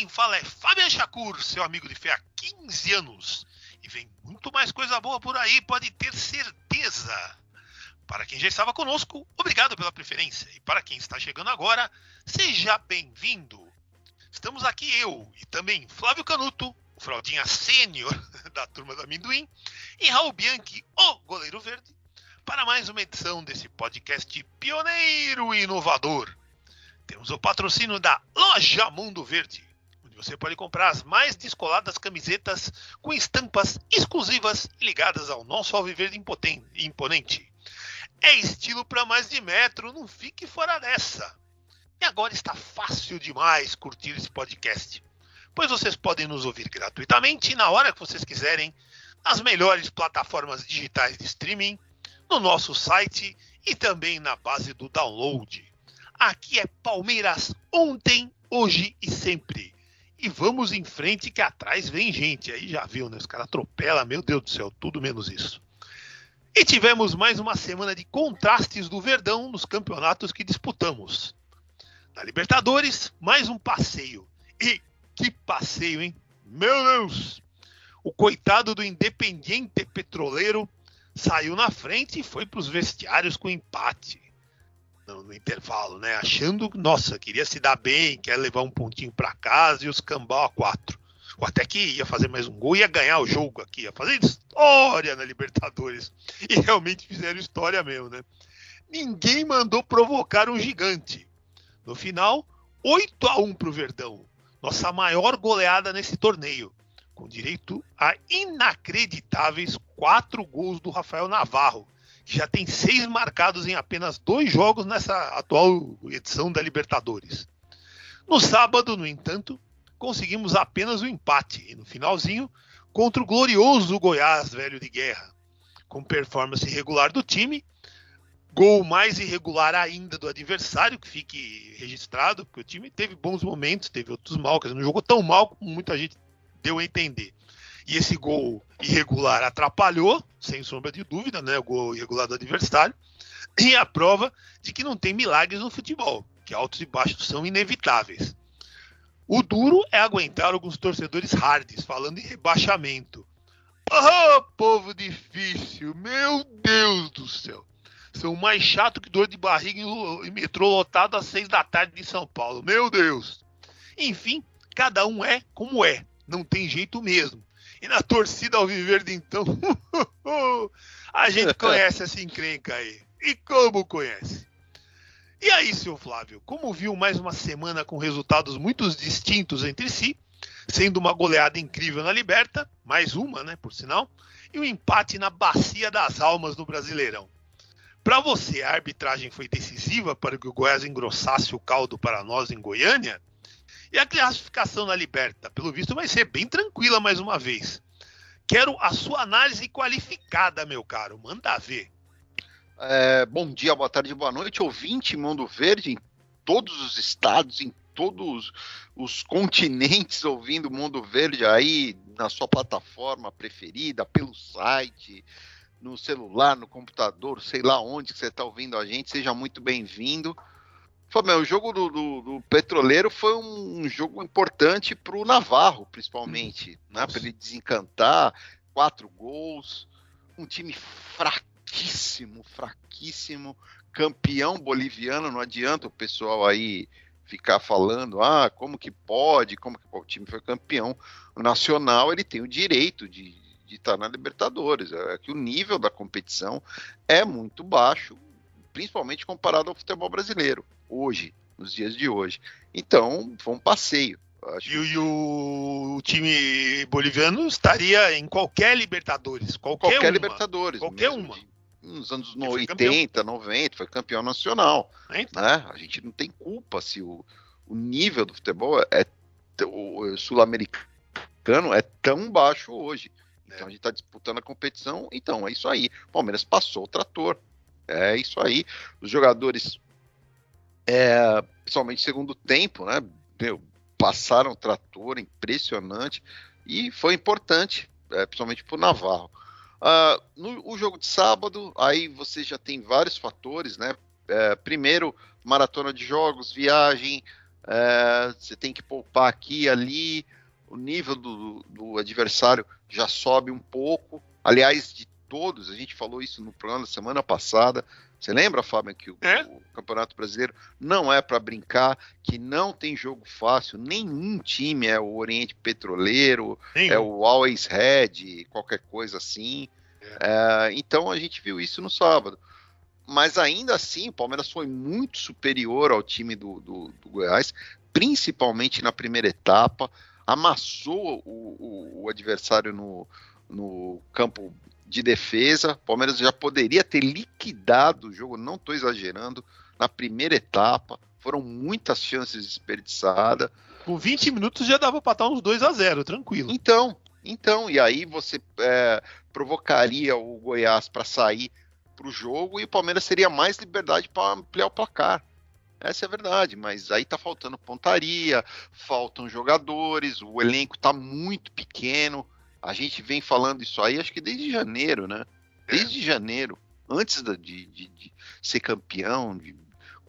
Quem fala é Fabian Chacur, seu amigo de fé há 15 anos. E vem muito mais coisa boa por aí, pode ter certeza. Para quem já estava conosco, obrigado pela preferência. E para quem está chegando agora, seja bem-vindo. Estamos aqui eu e também Flávio Canuto, o fraldinha sênior da turma do amendoim, e Raul Bianchi, o goleiro verde, para mais uma edição desse podcast pioneiro e inovador. Temos o patrocínio da Loja Mundo Verde, você pode comprar as mais descoladas camisetas com estampas exclusivas ligadas ao nosso alviverde imponente. É estilo para mais de metro, não fique fora dessa. E agora está fácil demais curtir esse podcast, pois vocês podem nos ouvir gratuitamente na hora que vocês quiserem, nas melhores plataformas digitais de streaming, no nosso site e também na base do download. Aqui é Palmeiras ontem, hoje e sempre. E vamos em frente que atrás vem gente. Aí já viu, né? Os caras atropelam, meu Deus do céu, tudo menos isso. E tivemos mais uma semana de contrastes do Verdão nos campeonatos que disputamos. Na Libertadores, mais um passeio. E que passeio, hein? Meu Deus! O coitado do Independiente Petroleiro saiu na frente e foi para os vestiários com empate no, no intervalo, né? Achando, nossa, queria se dar bem, quer levar um pontinho para casa e os cambal a quatro. Ou até que ia fazer mais um gol, ia ganhar o jogo aqui, ia fazer história na Libertadores. E realmente fizeram história mesmo, né? Ninguém mandou provocar um gigante. No final, 8 a 1 para o Verdão. Nossa maior goleada nesse torneio. Com direito a inacreditáveis quatro gols do Rafael Navarro, que já tem seis marcados em apenas dois jogos nessa atual edição da Libertadores. No sábado, no entanto, conseguimos apenas o um empate e no finalzinho contra o glorioso Goiás velho de guerra, com performance irregular do time, gol mais irregular ainda do adversário, que fique registrado, porque o time teve bons momentos, teve outros mal, quer dizer, não jogou tão mal como muita gente deu a entender. E esse gol irregular atrapalhou, sem sombra de dúvida, né, o gol irregular do adversário, e a prova de que não tem milagres no futebol, que altos e baixos são inevitáveis. O duro é aguentar alguns torcedores hards falando em rebaixamento. Oh, povo difícil, meu Deus do céu. São mais chato que dor de barriga em metrô lotado às seis da tarde em São Paulo. Meu Deus. Enfim, cada um é como é. Não tem jeito mesmo. E na torcida ao viver de então, a gente conhece essa encrenca aí. E como conhece? E aí, seu Flávio, como viu mais uma semana com resultados muito distintos entre si, sendo uma goleada incrível na Liberta, mais uma, né, por sinal, e um empate na Bacia das Almas no Brasileirão. Para você, a arbitragem foi decisiva para que o Goiás engrossasse o caldo para nós em Goiânia? E a classificação na Liberta, pelo visto, vai ser bem tranquila mais uma vez. Quero a sua análise qualificada, meu caro. Manda ver. É, bom dia, boa tarde, boa noite, ouvinte Mundo Verde, em todos os estados, em todos os continentes, ouvindo Mundo Verde aí na sua plataforma preferida, pelo site, no celular, no computador, sei lá onde que você está ouvindo a gente, seja muito bem-vindo. Fabio, o jogo do, do, do, Petroleiro foi um, jogo importante para o Navarro, principalmente, né? Para ele desencantar, quatro gols, um time fraquíssimo, fraquíssimo, campeão boliviano, não adianta o pessoal aí ficar falando, ah, como que pode, como que o time foi campeão nacional, ele tem o direito de, de estar na Libertadores, é que o nível da competição é muito baixo, principalmente comparado ao futebol brasileiro, hoje, nos dias de hoje. Então, foi um passeio. E, e, o time boliviano estaria em qualquer Libertadores. Qualquer, qualquer uma. Libertadores. Qualquer uma. De, nos anos 80, 90, foi campeão nacional. É, então. Né? A gente não tem culpa se o, o nível do futebol é sul-americano é tão baixo hoje. Então a gente está disputando a competição, então é isso aí. O Palmeiras passou o trator. É isso aí. Os jogadores, é, principalmente segundo tempo, né? Meu, passaram o trator, impressionante. E foi importante, é, principalmente para o Navarro. Uh, no o jogo de sábado, aí você já tem vários fatores, né? É, primeiro, maratona de jogos, viagem, é, você tem que poupar aqui e ali, o nível do, do, adversário já sobe um pouco. Aliás, de todos, a gente falou isso no programa da semana passada. Você lembra, Fábio, que o, é? o Campeonato Brasileiro não é para brincar, que não tem jogo fácil, nenhum time é o Oriente Petroleiro, é o Always Red, qualquer coisa assim. É. É, então a gente viu isso no sábado mas ainda assim o Palmeiras foi muito superior ao time do, do, do Goiás, principalmente na primeira etapa, amassou o, o, o adversário no, no campo de defesa. O Palmeiras já poderia ter liquidado o jogo, não estou exagerando, na primeira etapa. Foram muitas chances desperdiçadas. Com 20 minutos já dava para estar uns 2 a 0 tranquilo. Então, então, e aí você é, provocaria o Goiás para sair para o jogo e o Palmeiras teria mais liberdade para ampliar o placar. Essa é a verdade, mas aí tá faltando pontaria, faltam jogadores, o elenco tá muito pequeno. A gente vem falando isso aí, acho que desde janeiro, né? É. Desde janeiro, antes de, de, de ser campeão, de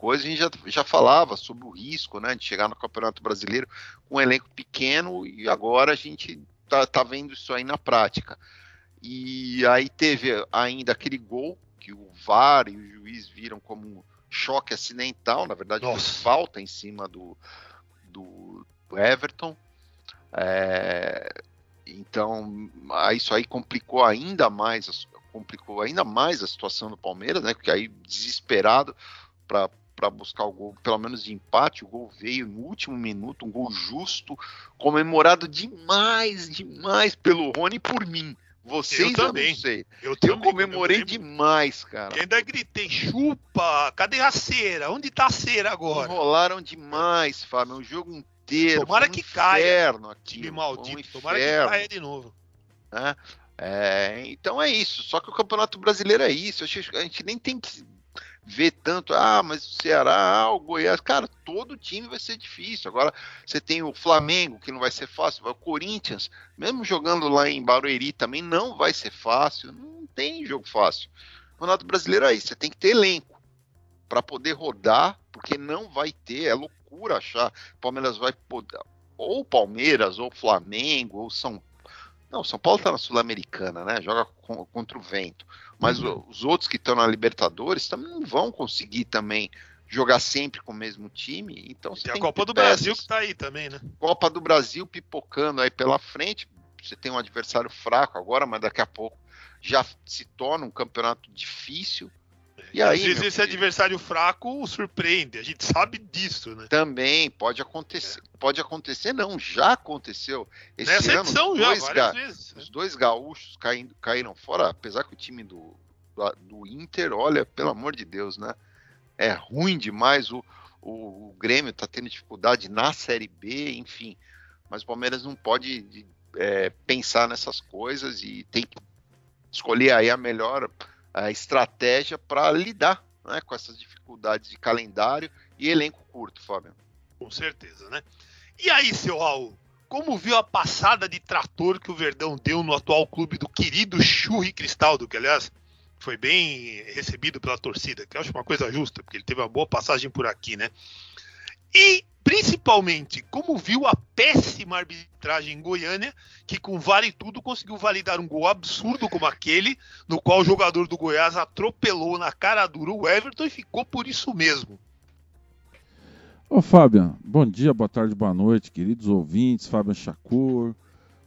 coisa, a gente já, já falava sobre o risco, né, de chegar no Campeonato Brasileiro com um elenco pequeno e agora a gente tá, tá vendo isso aí na prática. E aí teve ainda aquele gol que o VAR e o juiz viram como um choque acidental, na verdade falta em cima do, do, do Everton. É, então, isso aí complicou ainda mais, complicou ainda mais a situação do Palmeiras, né? Porque aí desesperado para buscar o gol, pelo menos de empate, o gol veio no último minuto, um gol justo, comemorado demais, demais pelo Rony por mim. Vocês eu também. Eu não sei. Eu, eu comemorei eu demais, cara. Eu ainda gritei, chupa, cadê a cera? Onde tá a cera agora? Enrolaram demais, Fábio, o jogo Tomara que caia. Aqui, que maldito, um tomara que caia de novo. É, é, então é isso. Só que o Campeonato Brasileiro é isso. A gente nem tem que ver tanto, ah, mas o Ceará, ah, o Goiás, cara, todo time vai ser difícil. Agora você tem o Flamengo, que não vai ser fácil, o Corinthians, mesmo jogando lá em Barueri também não vai ser fácil, não tem jogo fácil. O Campeonato Brasileiro é isso, você tem que ter elenco para poder rodar, porque não vai ter, é loucura achar. Palmeiras vai poder, ou Palmeiras, ou Flamengo, ou São não, São Paulo está na Sul-Americana, né? Joga contra o vento. Mas uhum. os outros que estão na Libertadores também não vão conseguir também jogar sempre com o mesmo time. Então você e tem a Copa do peças. Brasil que está aí também, né? Copa do Brasil pipocando aí pela frente. Você tem um adversário fraco agora, mas daqui a pouco já se torna um campeonato difícil. E aí, Às vezes esse filho, adversário fraco surpreende, a gente sabe disso, né? Também pode acontecer. É. Pode acontecer, não, já aconteceu. Esse Nessa ano, edição, já, dois ga, vezes, Os dois gaúchos caindo, caíram fora, apesar que o time do, do, Inter, olha, pelo amor de Deus, né? É ruim demais. O, o, o Grêmio tá tendo dificuldade na Série B, enfim. Mas o Palmeiras não pode é, pensar nessas coisas e tem que escolher aí a melhor a estratégia para lidar né, com essas dificuldades de calendário e elenco curto, Fábio. Com certeza, né? E aí, seu Raul, como viu a passada de trator que o Verdão deu no atual clube do querido Churri Cristaldo, que aliás foi bem recebido pela torcida, que eu acho uma coisa justa, porque ele teve uma boa passagem por aqui, né? E principalmente como viu a péssima arbitragem em Goiânia, que com vale tudo conseguiu validar um gol absurdo como aquele, no qual o jogador do Goiás atropelou na cara dura o Everton e ficou por isso mesmo. Ô Fábio, bom dia, boa tarde, boa noite, queridos ouvintes, Fábio Chacur,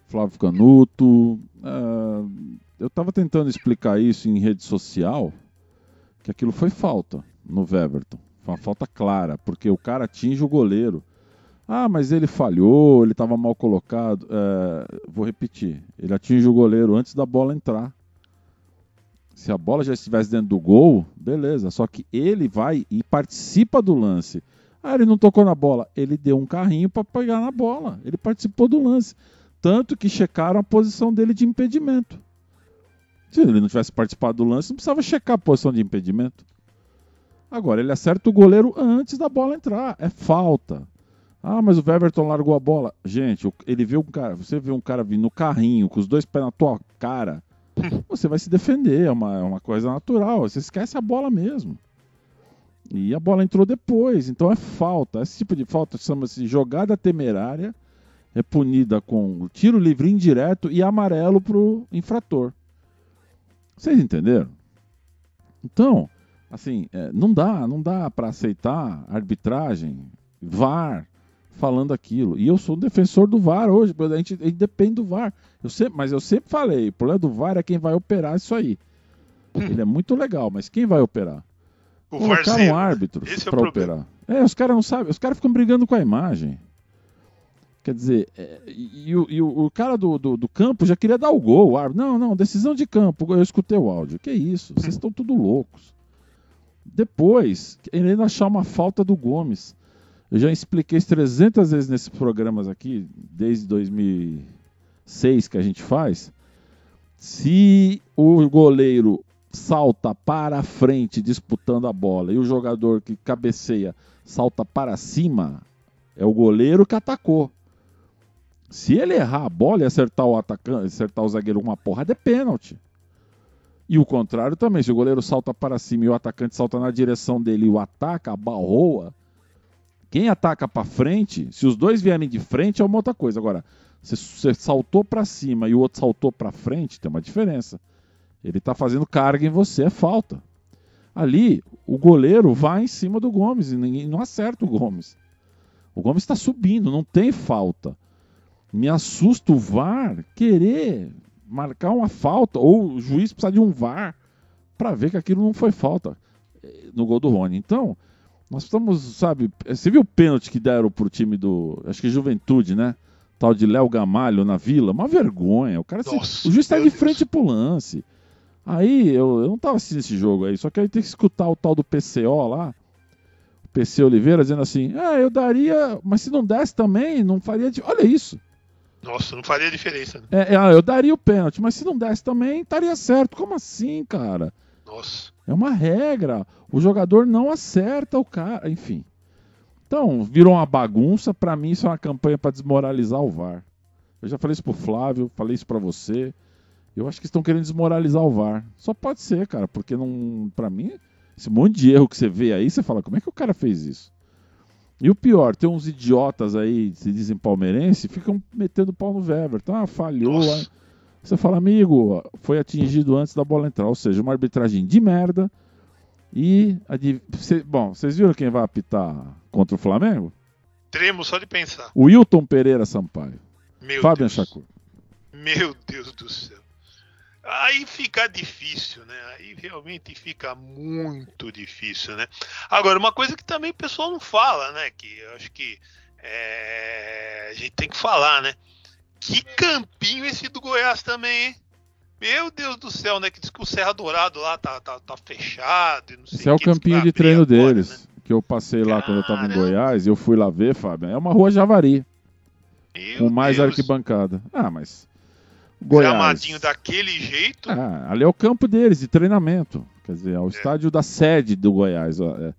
Flávio Canuto. Uh, eu estava tentando explicar isso em rede social que aquilo foi falta no Weverton. Uma falta clara, porque o cara atinge o goleiro. Ah, mas ele falhou, ele estava mal colocado. É, vou repetir: ele atinge o goleiro antes da bola entrar. Se a bola já estivesse dentro do gol, beleza. Só que ele vai e participa do lance. Ah, ele não tocou na bola. Ele deu um carrinho para pegar na bola. Ele participou do lance. Tanto que checaram a posição dele de impedimento. Se ele não tivesse participado do lance, não precisava checar a posição de impedimento. Agora, ele acerta o goleiro antes da bola entrar. É falta. Ah, mas o Everton largou a bola. Gente, ele viu um cara. Você vê um cara vindo no carrinho com os dois pés na tua cara. Você vai se defender. É uma, é uma coisa natural. Você esquece a bola mesmo. E a bola entrou depois. Então é falta. Esse tipo de falta chama-se jogada temerária é punida com tiro livre indireto e amarelo para o infrator. Vocês entenderam? Então, assim, é, não dá, não dá para aceitar arbitragem, VAR, falando aquilo. E eu sou defensor do VAR hoje, a gente, a gente depende do VAR. Eu sempre, mas eu sempre falei, o problema do VAR é quem vai operar isso aí. Ele é muito legal, mas quem vai operar? O Colocar um árbitro para é operar. É, os caras não sabem, os caras ficam brigando com a imagem. Quer dizer, é, e, e, e o, o, cara do, do, do, campo já queria dar o gol. O árbitro, não, não, decisão de campo. Eu escutei o áudio. Que isso? Vocês estão tudo loucos. Depois, ele ainda achar uma falta do Gomes. Eu já expliquei isso 300 vezes nesses programas aqui, desde 2006 que a gente faz. Se o goleiro salta para frente disputando a bola e o jogador que cabeceia salta para cima, é o goleiro que atacou. Se ele errar a bola e acertar o atacante, acertar o zagueiro uma porrada, é pênalti. E o contrário também, se o goleiro salta para cima e o atacante salta na direção dele e o ataca, barroa, quem ataca para frente, se os dois vierem de frente é uma outra coisa. Agora, se você saltou para cima e o outro saltou para frente, tem uma diferença. Ele está fazendo carga em você, é falta. Ali, o goleiro vai em cima do Gomes e ninguém, não acerta o Gomes. O Gomes está subindo, não tem falta me assusta o VAR querer marcar uma falta, ou o juiz precisar de um VAR para ver que aquilo não foi falta eh, no gol do Rony. Então, nós estamos, sabe, você viu o pênalti que deram pro time do, acho que Juventude, né? Tal de Léo Gamalho na Vila, uma vergonha. O cara, Nossa, se, o juiz está de frente pro lance. Aí eu, eu não tava assistindo esse jogo aí, só que aí tem que escutar o tal do PCO lá, o PC Oliveira dizendo assim: "Ah, eu daria, mas se não desse também, não faria, de... olha isso. Nossa, não faria diferença. Né? É, é, eu daria o pênalti, mas se não desse também, estaria certo. Como assim, cara? Nossa. É uma regra. O jogador não acerta o cara. Enfim. Então, virou uma bagunça. Para mim, isso é uma campanha para desmoralizar o VAR. Eu já falei isso pro Flávio, falei isso para você. Eu acho que estão querendo desmoralizar o VAR. Só pode ser, cara, porque não, para mim, esse monte de erro que você vê aí, você fala, como é que o cara fez isso? E o pior, tem uns idiotas aí, se dizem palmeirense, ficam metendo pau no Everton. Ah, falhou. Nossa. Você fala, amigo, foi atingido antes da bola entrar. Ou seja, uma arbitragem de merda. E. Cê, bom, vocês viram quem vai apitar contra o Flamengo? Tremo só de pensar. O Wilton Pereira Sampaio. Meu Fábio Deus. Meu Deus do céu. Aí fica difícil, né? Aí realmente fica muito difícil, né? Agora, uma coisa que também o pessoal não fala, né? Que eu acho que é... a gente tem que falar, né? Que campinho esse do Goiás também, hein? Meu Deus do céu, né? Que diz que o Serra Dourado lá tá, tá, tá fechado. Não sei esse é o campinho de treino agora, deles. Né? Que eu passei lá Caramba. quando eu tava em Goiás e eu fui lá ver, Fábio. É uma rua Javari. Meu com mais Deus. arquibancada. Ah, mas Goiás. gramadinho daquele jeito. Ah, ali é o campo deles, de treinamento. Quer dizer, é o é. estádio da sede do Goiás. É,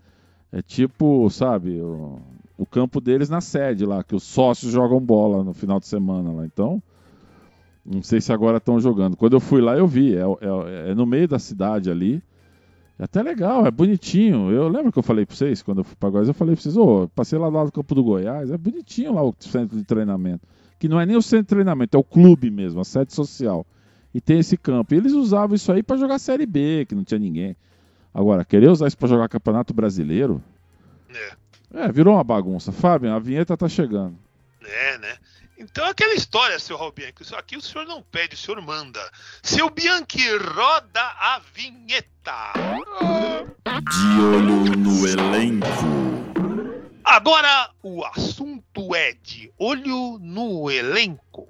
é tipo, sabe, o, o, campo deles na sede lá, que os sócios jogam bola no final de semana lá. Então, não sei se agora estão jogando. Quando eu fui lá, eu vi. É, é, é, no meio da cidade ali. É até legal, é bonitinho. Eu lembro que eu falei para vocês, quando eu fui para Goiás, eu falei para vocês, ô, oh, passei lá do lado do campo do Goiás, é bonitinho lá o centro de treinamento que não é nem o centro de treinamento, é o clube mesmo, a sede social. E tem esse campo. E eles usavam isso aí para jogar Série B, que não tinha ninguém. Agora, querer usar isso para jogar Campeonato Brasileiro? É. É, virou uma bagunça. Fábio, a vinheta tá chegando. É, né? Então aquela história, seu Bianchi, aqui o senhor não pede, o senhor manda. Seu Bianchi, roda a vinheta. De olho no elenco. Agora o assunto é de olho no elenco.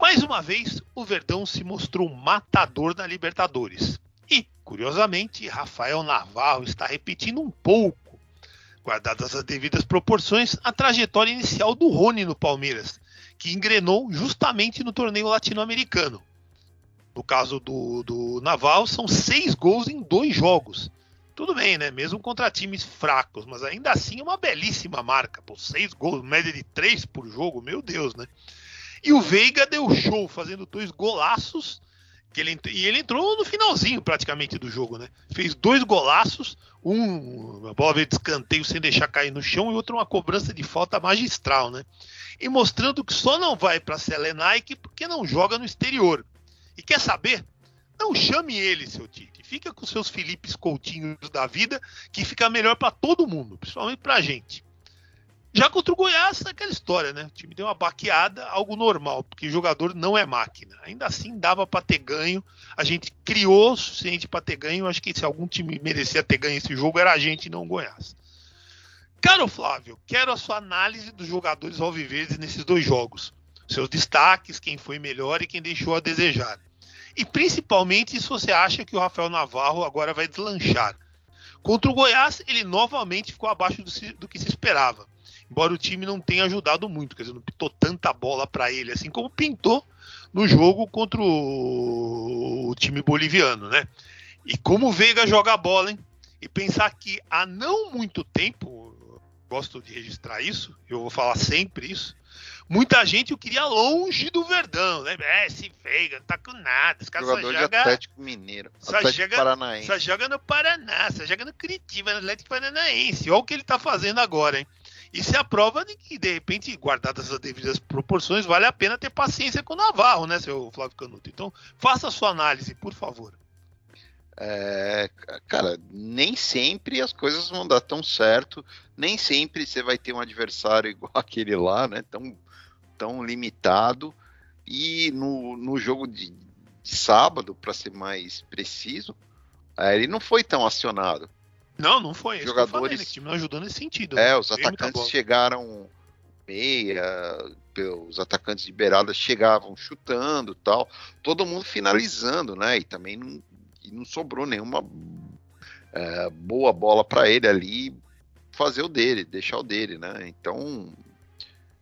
Mais uma vez, o Verdão se mostrou matador na Libertadores. E, curiosamente, Rafael Navarro está repetindo um pouco, guardadas as devidas proporções, a trajetória inicial do Rony no Palmeiras, que engrenou justamente no torneio latino-americano. No caso do, do Naval, são seis gols em dois jogos. Tudo bem, né? Mesmo contra times fracos, mas ainda assim é uma belíssima marca. Pô, seis gols, média de três por jogo, meu Deus, né? E o Veiga deu show, fazendo dois golaços. Que ele, e ele entrou no finalzinho praticamente do jogo, né? Fez dois golaços, um uma bola veio de escanteio sem deixar cair no chão e outro uma cobrança de falta magistral, né? E mostrando que só não vai para a Selenaique porque não joga no exterior. E quer saber? Não chame ele, seu Tite. Fica com seus Filipes Coutinhos da vida, que fica melhor para todo mundo, principalmente para a gente. Já contra o Goiás, aquela história, né? O time deu uma baqueada, algo normal, porque o jogador não é máquina. Ainda assim, dava para ter ganho. A gente criou o suficiente para ter ganho. Acho que se algum time merecia ter ganho esse jogo, era a gente, não o Goiás. Caro Flávio, quero a sua análise dos jogadores alviverdes nesses dois jogos. Seus destaques, quem foi melhor e quem deixou a desejar. E principalmente se você acha que o Rafael Navarro agora vai deslanchar. Contra o Goiás, ele novamente ficou abaixo do, do que se esperava. Embora o time não tenha ajudado muito, quer dizer, não pintou tanta bola para ele, assim como pintou no jogo contra o, o time boliviano, né? E como o Veiga joga a bola, hein? E pensar que há não muito tempo, gosto de registrar isso, eu vou falar sempre isso, Muita gente o queria longe do Verdão, né? É, esse Veiga, não tá com nada. Esse cara Jogador só joga. Atlético Mineiro. Só Atlético joga, Paranaense. só joga no Paraná, só joga no Curitiba, no Atlético Paranaense. Olha o que ele tá fazendo agora, hein? Isso é a prova de que, de repente, guardadas as devidas proporções, vale a pena ter paciência com o Navarro, né, seu Flávio Canuto? Então, faça a sua análise, por favor. É, cara, nem sempre as coisas vão dar tão certo, nem sempre você vai ter um adversário igual aquele lá, né? Tão, tão limitado. E no, no jogo de, de sábado, para ser mais preciso, é, ele não foi tão acionado. Não, não foi. Que eu falei, Jogadores- né, ajudou nesse sentido. É, né? os atacantes chegaram meia, os atacantes de beirada chegavam chutando tal, todo mundo finalizando, né? E também não, não sobrou nenhuma é, boa bola para ele ali fazer o dele, deixar o dele, né? Então,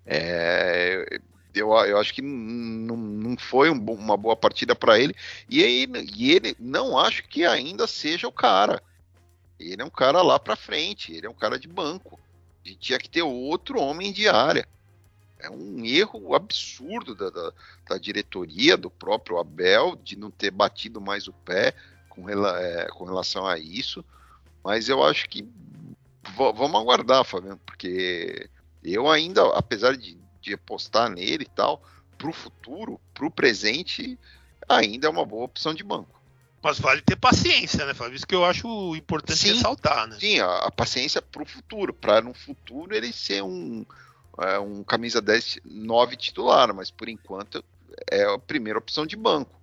é, eu, eu acho que não, não foi um uma boa partida para ele e, aí, e ele não acho que ainda seja o cara. Ele é um cara lá para frente, ele é um cara de banco. A gente tinha que ter outro homem de área. É um erro absurdo da, da, da diretoria, do próprio Abel, de não ter batido mais o pé com, rela- é, com relação a isso. Mas eu acho que va- vamos aguardar, Fabiano, porque eu ainda, apesar de, de apostar nele e tal, pro futuro, pro presente, ainda é uma boa opção de banco. Mas vale ter paciência, né, Flávio? Isso que eu acho importante Sim. ressaltar, né? Sim, a, a paciência pro futuro, para no futuro ele ser um, é, um camisa 10, 9 titular, mas por enquanto é a primeira opção de banco.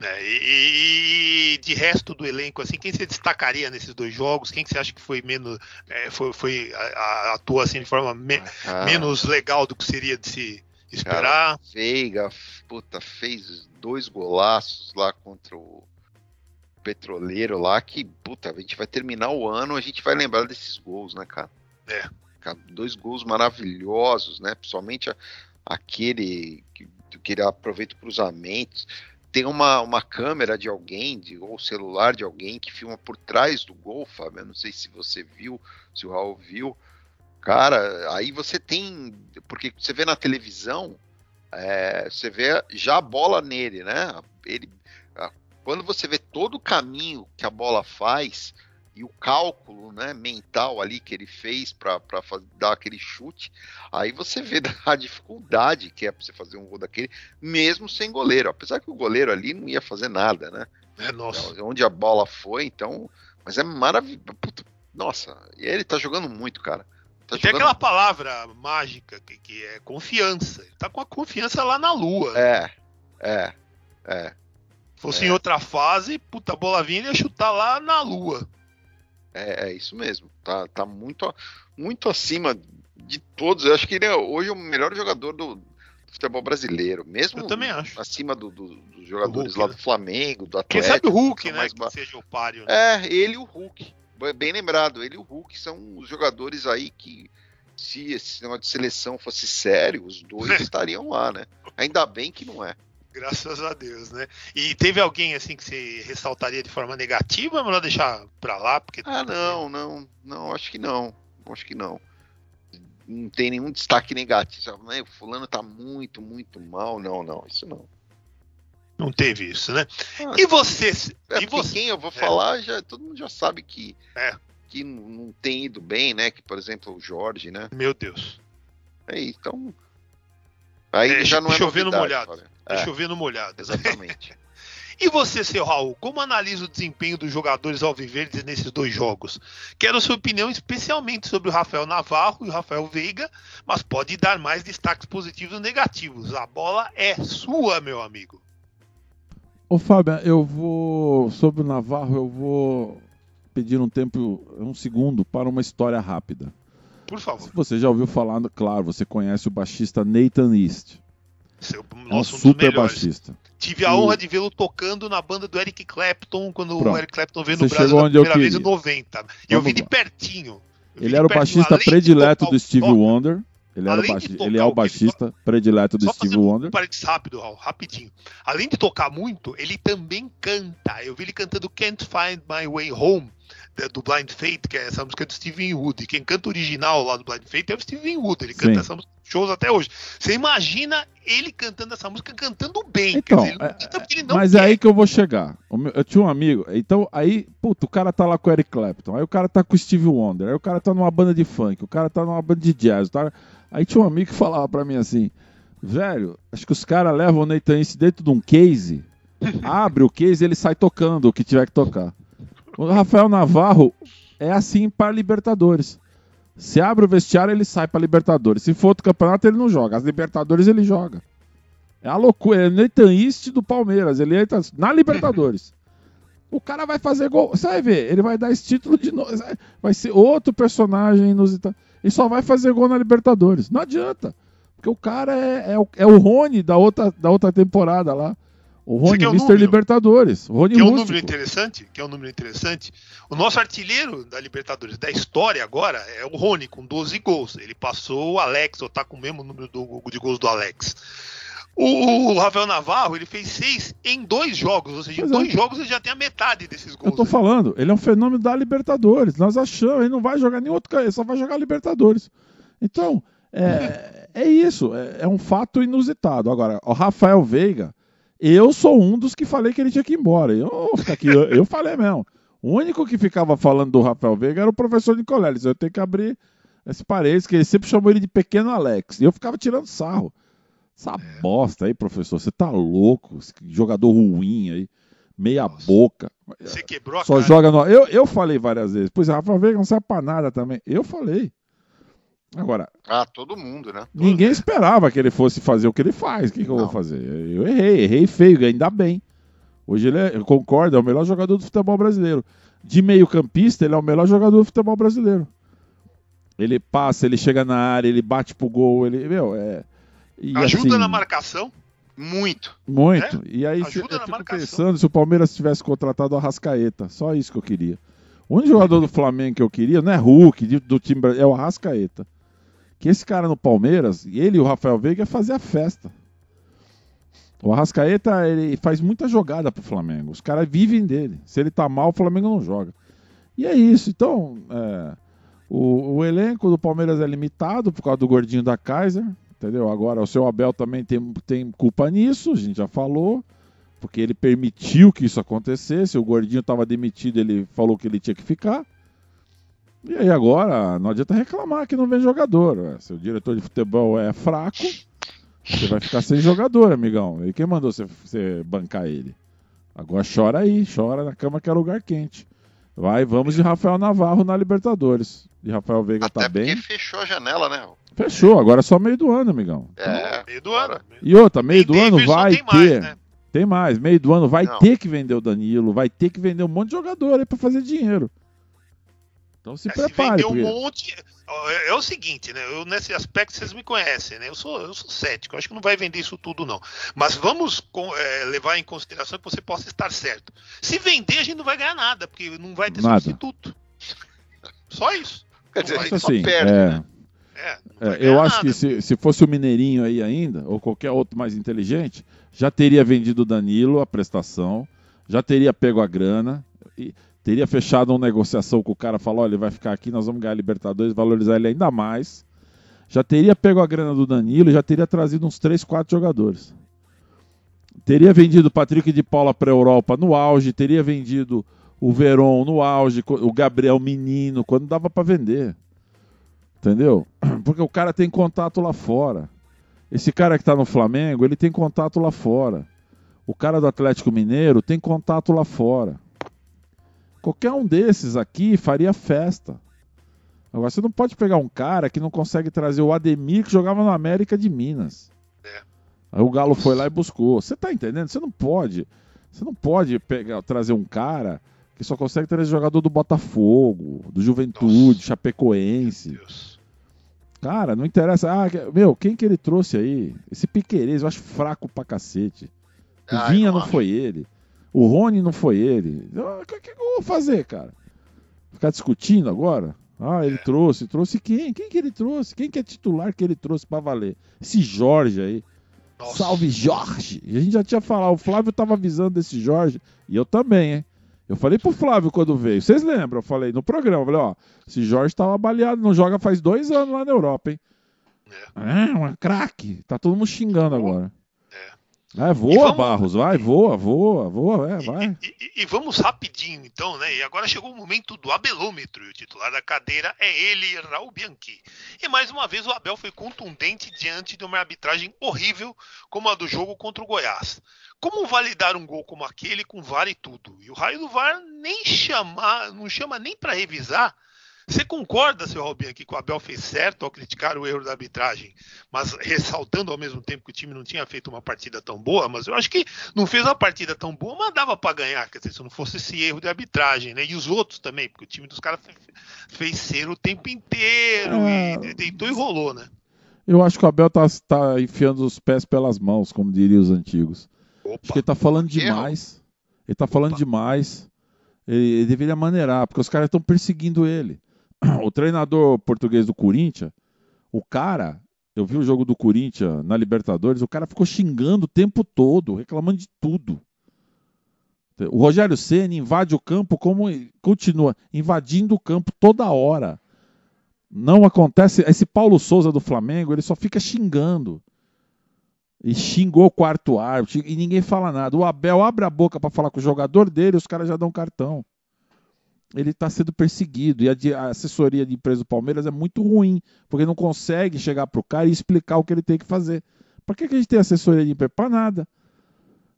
É, e, e de resto do elenco, assim, quem você destacaria nesses dois jogos? Quem que você acha que foi menos. é, foi, foi a, a- atua assim de forma me- Ah, menos legal do que seria de se esperar? Veiga, puta, fez dois golaços lá contra o Petroleiro lá, que, puta, a gente vai terminar o ano, a gente vai lembrar desses gols, né, cara? É. Cara, Dois gols maravilhosos, né? Principalmente a- aquele que, que ele aproveita o cruzamentos. Tem uma, uma câmera de alguém, de, ou celular de alguém, que filma por trás do gol, Fábio. Eu não sei se você viu, se o Raul viu. Cara, aí você tem. Porque você vê na televisão, é, você vê já a bola nele, né? Ele, quando você vê todo o caminho que a bola faz e o cálculo né, mental ali que ele fez para dar aquele chute, aí você vê a dificuldade que é para você fazer um gol daquele, mesmo sem goleiro. Apesar que o goleiro ali não ia fazer nada, né? É, nossa. Onde a bola foi, então. Mas é maravilhoso. Nossa, e ele tá jogando muito, cara. Tá Tem jogando aquela palavra mágica que, que é confiança. Ele tá com a confiança lá na lua. É, é, é. Se fosse é. em outra fase, puta, a bola vinha, ele ia chutar lá na lua. É, é isso mesmo. Tá, tá muito, muito acima de todos. Eu acho que ele é hoje o melhor jogador do, futebol brasileiro. Mesmo Eu também acho. acima do- do- dos jogadores Hulk, lá né? do Flamengo, do Quem Atlético. sabe o Hulk, né? Que seja o páreo. né? É, ele e o Hulk. Bem lembrado, ele e o Hulk são os jogadores aí que, se esse negócio de seleção fosse sério, os dois estariam lá, né? Ainda bem que não é. Graças a Deus, né? E teve alguém assim que você ressaltaria de forma negativa, é melhor deixar pra lá, porque Ah, não, não, não, acho que não. Acho que não. Não tem nenhum destaque negativo. Né, O fulano tá muito, muito mal. Não, não, isso não. não teve isso, né? Ah, E você? É e você? quem eu vou É. falar, já, todo mundo já sabe que, É. que não não tem ido bem, né? Que, por exemplo, o Jorge, né? Meu Deus. É, então. Aí É, já não é chover no novidade, molhado. É. Chovendo molhado. exatamente. E você, seu Raul, como analisa o desempenho dos jogadores alviverdes nesses dois jogos? Quero sua opinião especialmente sobre o Rafael Navarro e o Rafael Veiga, mas pode dar mais destaques positivos ou negativos. A bola é sua, meu amigo. Ô Fábio, eu vou. Sobre o Navarro, eu vou pedir um tempo, um segundo, para uma história rápida. Por favor. Você já ouviu falar, claro, você conhece o baixista Nathan East. Seu, É um nosso, um super baixista. Tive a E- honra de vê-lo tocando na banda do Eric Clapton, quando Pronto. o Eric Clapton veio Você no Brasil chegou pela primeira vez em queria. 90. E eu vi de pertinho. Vi Ele de era o baixista predileto do Steve solo, Wonder. Ele, era baixi- ele é o que ele baixista predileto do Só Steve Wonder. um rápido, Raul, rapidinho. Além de tocar muito, ele também canta. Eu vi ele cantando Can't Find My Way Home, do Blind Fate, que é essa música do Steven Wood. Quem canta o original lá do Blind Fate é o Steven Wood. Ele canta Sim. essa música shows até hoje. Você imagina ele cantando essa música, cantando bem. Então, dizer, é- não Mas é quer. aí que eu vou chegar. Eu tinha um amigo, então aí, puto, o cara tá lá com o Eric Clapton, aí o cara tá com o Steve Wonder, aí o cara tá numa banda de funk, o cara tá numa banda de jazz, tá? Aí tinha um amigo que falava pra mim assim, velho, acho que os caras levam o Nathan East dentro de um case, abre o case e ele sai tocando o que tiver que tocar. O Rafael Navarro é assim para Libertadores. Se abre o vestiário, ele sai pra Libertadores. Se for outro campeonato, ele não joga. As Libertadores, ele joga. É a loucura. É Nathan East do Palmeiras. Ele entra na Libertadores. O cara vai fazer gol. Você vai ver, ele vai dar esse título de novo. Vai ser outro personagem inusitado. Ele só vai fazer gol na Libertadores. Não adianta. Porque o cara é, é, o, é o Rony da outra, da outra temporada lá. O Rony, quer o Mr. número? Libertadores. Rony Que é um Rústico. número interessante, que é um número interessante. O nosso artilheiro da Libertadores da história agora é o Rony, com 12 gols. Ele passou o Alex, ou tá com o mesmo número do- de gols do Alex. O, o Rafael Navarro, ele fez seis em dois jogos, ou seja, em é. dois jogos ele já tem a metade desses gols. Eu tô aí. falando, ele é um fenômeno da Libertadores. Nós achamos, ele não vai jogar nem outro, ele só vai jogar Libertadores. Então, é, é isso, é, é um fato inusitado. Agora, o Rafael Veiga, eu sou um dos que falei que ele tinha que ir embora. Eu, aqui, eu, eu falei mesmo. O único que ficava falando do Rafael Veiga era o professor Nicoleles. Eu tenho que abrir esse parênteses, que ele sempre chamou ele de pequeno Alex. E eu ficava tirando sarro. Essa É. bosta aí, professor, você tá louco? Esse jogador ruim aí, meia Nossa. boca. Você quebrou a Só cara. joga no. Eu, eu falei várias vezes. Pois Rafael Veiga não serve pra nada também. Eu falei. Agora, Ah, todo mundo, né? ninguém esperava que ele fosse fazer o que ele faz. O que, que eu vou fazer? Eu errei, errei feio, ainda bem. Hoje ele é, eu concordo, é o melhor jogador do futebol brasileiro. De meio-campista, ele é o melhor jogador do futebol brasileiro. Ele passa, ele chega na área, ele bate pro gol, ele. Meu, é. e Ajuda assim, na marcação. Muito. Muito. E aí se- Ajuda eu fico marcação. pensando se o Palmeiras tivesse contratado o Arrascaeta. Só isso que eu queria. O único jogador do Flamengo que eu queria não é Hulk, do time é o Arrascaeta. Que esse cara no Palmeiras, ele e o Rafael Veiga fazer a festa. O Arrascaeta, ele faz muita jogada pro Flamengo. Os caras vivem dele. Se ele tá mal, o Flamengo não joga. E é isso. Então, é, o, o elenco do Palmeiras é limitado por causa do gordinho da Kaiser. Entendeu? Agora, o seu Abel também tem, tem culpa nisso, a gente já falou. Porque ele permitiu que isso acontecesse. O gordinho estava demitido, ele falou que ele tinha que ficar. E aí agora, não adianta reclamar que não vem jogador. ué. Se o diretor de futebol é fraco, você vai ficar sem jogador, amigão. E quem mandou você, você bancar ele? Agora chora aí, chora na cama que é lugar quente. Vai, vamos de Rafael Navarro na Libertadores. De Rafael Veiga Até tá porque bem. fechou a janela, né? Fechou, agora é só meio do ano, amigão. É. Meio do ano. E outra, meio do ano vai tem mais, ter. né? Tem mais, meio do ano vai Não. ter que vender o Danilo, vai ter que vender um monte de jogador aí pra fazer dinheiro. Então se É, se prepare. vender um monte. É, é o seguinte, né? Eu, nesse aspecto vocês me conhecem, né? Eu sou, eu sou cético, eu acho que não vai vender isso tudo, não. Mas vamos com- é, levar em consideração que você possa estar certo. Se vender, a gente não vai ganhar nada, porque não vai ter Nada. substituto. Só isso. Quer dizer, a Acho gente só assim, perde, é, né? É, É, vai eu acho nada. que se, se fosse o Mineirinho aí ainda, ou qualquer outro mais inteligente, já teria vendido o Danilo a prestação, já teria pego a grana, e teria fechado uma negociação com o cara, falou, olha, ele vai ficar aqui, nós vamos ganhar a Libertadores, valorizar ele ainda mais. Já teria pego a grana do Danilo já teria trazido uns 3, 4 jogadores. Teria vendido o Patrick de Paula para a Europa no auge, teria vendido o Veron no auge, o Gabriel Menino, quando dava para vender. Entendeu? Porque o cara tem contato lá fora. Esse cara que tá no Flamengo, ele tem contato lá fora. O cara do Atlético Mineiro tem contato lá fora. Qualquer um desses aqui faria festa. Agora, você não pode pegar um cara que não consegue trazer o Ademir que jogava no América de Minas. É. Aí o Galo foi lá e buscou. Você tá entendendo? Você não pode. Você não pode pegar, trazer um cara que só consegue trazer jogador do Botafogo, do Juventude, Nossa. Chapecoense. Deus. Cara, não interessa. Ah, meu, quem que ele trouxe aí? Esse Piquerez, eu acho fraco pra cacete. O Ah, Vinha não acho. foi ele. O Rony não foi ele. Ah, O que, que eu vou fazer, cara? Ficar discutindo agora? Ah, ele É. trouxe. Trouxe quem? Quem que ele trouxe? Quem que é titular que ele trouxe pra valer? Esse Jorge aí. Nossa. Salve Jorge! E a gente já tinha falado, o Flávio tava avisando desse Jorge, e eu também, hein? Eu falei pro Flávio quando veio, vocês lembram? Eu falei no programa, eu falei, ó, esse Jorge tava baleado, não joga faz dois anos lá na Europa, hein? É, uma craque. Tá todo mundo xingando agora. É, E voa, vamos- Barros, vai, voa, voa, voa, é, vai. E, e- e vamos rapidinho, então, né? E agora chegou o momento do abelômetro. E o titular da cadeira é ele, Raul Bianchi. E mais uma vez o Abel foi contundente diante de uma arbitragem horrível como a do jogo contra o Goiás. Como validar um gol como aquele com VAR e tudo? E o raio do VAR nem chamar, não chama nem para revisar. Você concorda, seu Bianchi, que o Abel fez certo ao criticar o erro da arbitragem, mas ressaltando ao mesmo tempo que o time não tinha feito uma partida tão boa, mas eu acho que não fez uma partida tão boa, mas dava para ganhar, quer dizer, se não fosse esse erro de arbitragem, né? E os outros também, porque o time dos caras fe- fez ser o tempo inteiro É. e deitou e rolou, né? Eu acho que o Abel tá, tá enfiando os pés pelas mãos, como diriam os antigos. Acho Opa, que ele tá falando demais. Ele tá falando Opa. demais. Ele, ele deveria maneirar, porque os caras estão perseguindo ele. O treinador português do Corinthians, o cara, eu vi o jogo do Corinthians na Libertadores, o cara ficou xingando o tempo todo, reclamando de tudo. O Rogério Ceni invade o campo como continua invadindo o campo toda hora. Não acontece. Esse Paulo Souza do Flamengo, ele só fica xingando. E xingou o quarto árbitro e ninguém fala nada. O Abel abre a boca para falar com o jogador dele, os caras já dão cartão. Ele está sendo perseguido e a, assessoria de empresa do Palmeiras é muito ruim, porque não consegue chegar pro cara e explicar o que ele tem que fazer. Para que, que a gente tem assessoria de empresa? Para nada.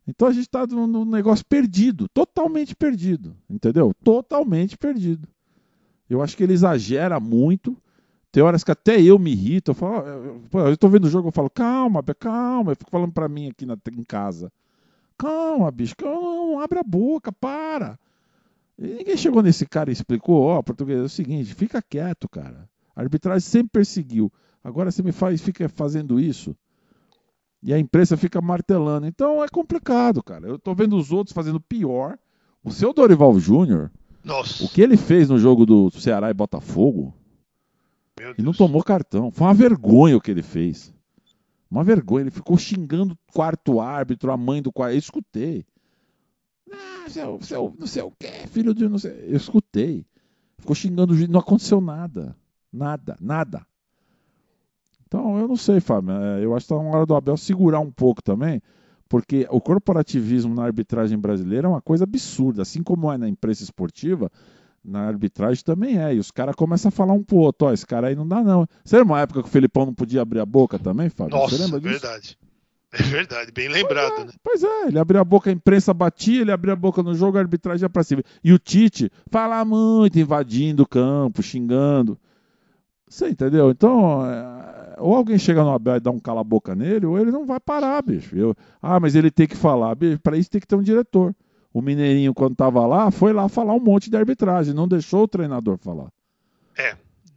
Então a gente está num num negócio perdido, totalmente perdido, entendeu? Totalmente perdido. Eu acho que ele exagera muito. Tem horas que até eu me irrito. Eu falo, "Ah, eu, tô vendo o jogo, eu falo, calma, calma. Eu fico falando pra mim aqui na- em casa. Calma, bicho, calma, abre a boca, para. E ninguém chegou nesse cara e explicou, ó, português, é o seguinte, fica quieto, cara. A arbitragem sempre perseguiu. Agora você me faz, fica fazendo isso. E a imprensa fica martelando. Então é complicado, cara. Eu tô vendo os outros fazendo pior. O seu Dorival Júnior, o que ele fez no jogo do Ceará e Botafogo, e não tomou cartão. Foi uma vergonha o que ele fez. Uma vergonha. Ele ficou xingando o quarto árbitro, a mãe do quarto. Eu escutei. Ah, seu, seu, não sei o quê, filho de não sei. Eu escutei. Ficou xingando. Não aconteceu nada. Nada, nada. Então, eu não sei, Fábio. É, Eu acho que está na hora do Abel segurar um pouco também, porque o corporativismo na arbitragem brasileira é uma coisa absurda. Assim como é na imprensa esportiva, na arbitragem também é. E os caras começam a falar um pro outro, ó, esse cara aí não dá não. Você lembra uma época que o Felipão não podia abrir a boca também, Fábio? Nossa, Você lembra disso? verdade. É verdade, bem lembrado, né? Pois é, ele abria a boca, a imprensa batia, ele abria a boca no jogo, a arbitragem ia pra cima. E o Tite fala muito, invadindo o campo, xingando. Você entendeu? Então, é, ou alguém chega no Abel e dá um cala-boca nele, ou ele não vai parar, bicho. Eu- ah, mas ele tem que falar. Bicho, pra isso tem que ter um diretor. O Mineirinho, quando tava lá, foi lá falar um monte de arbitragem, não deixou o treinador falar.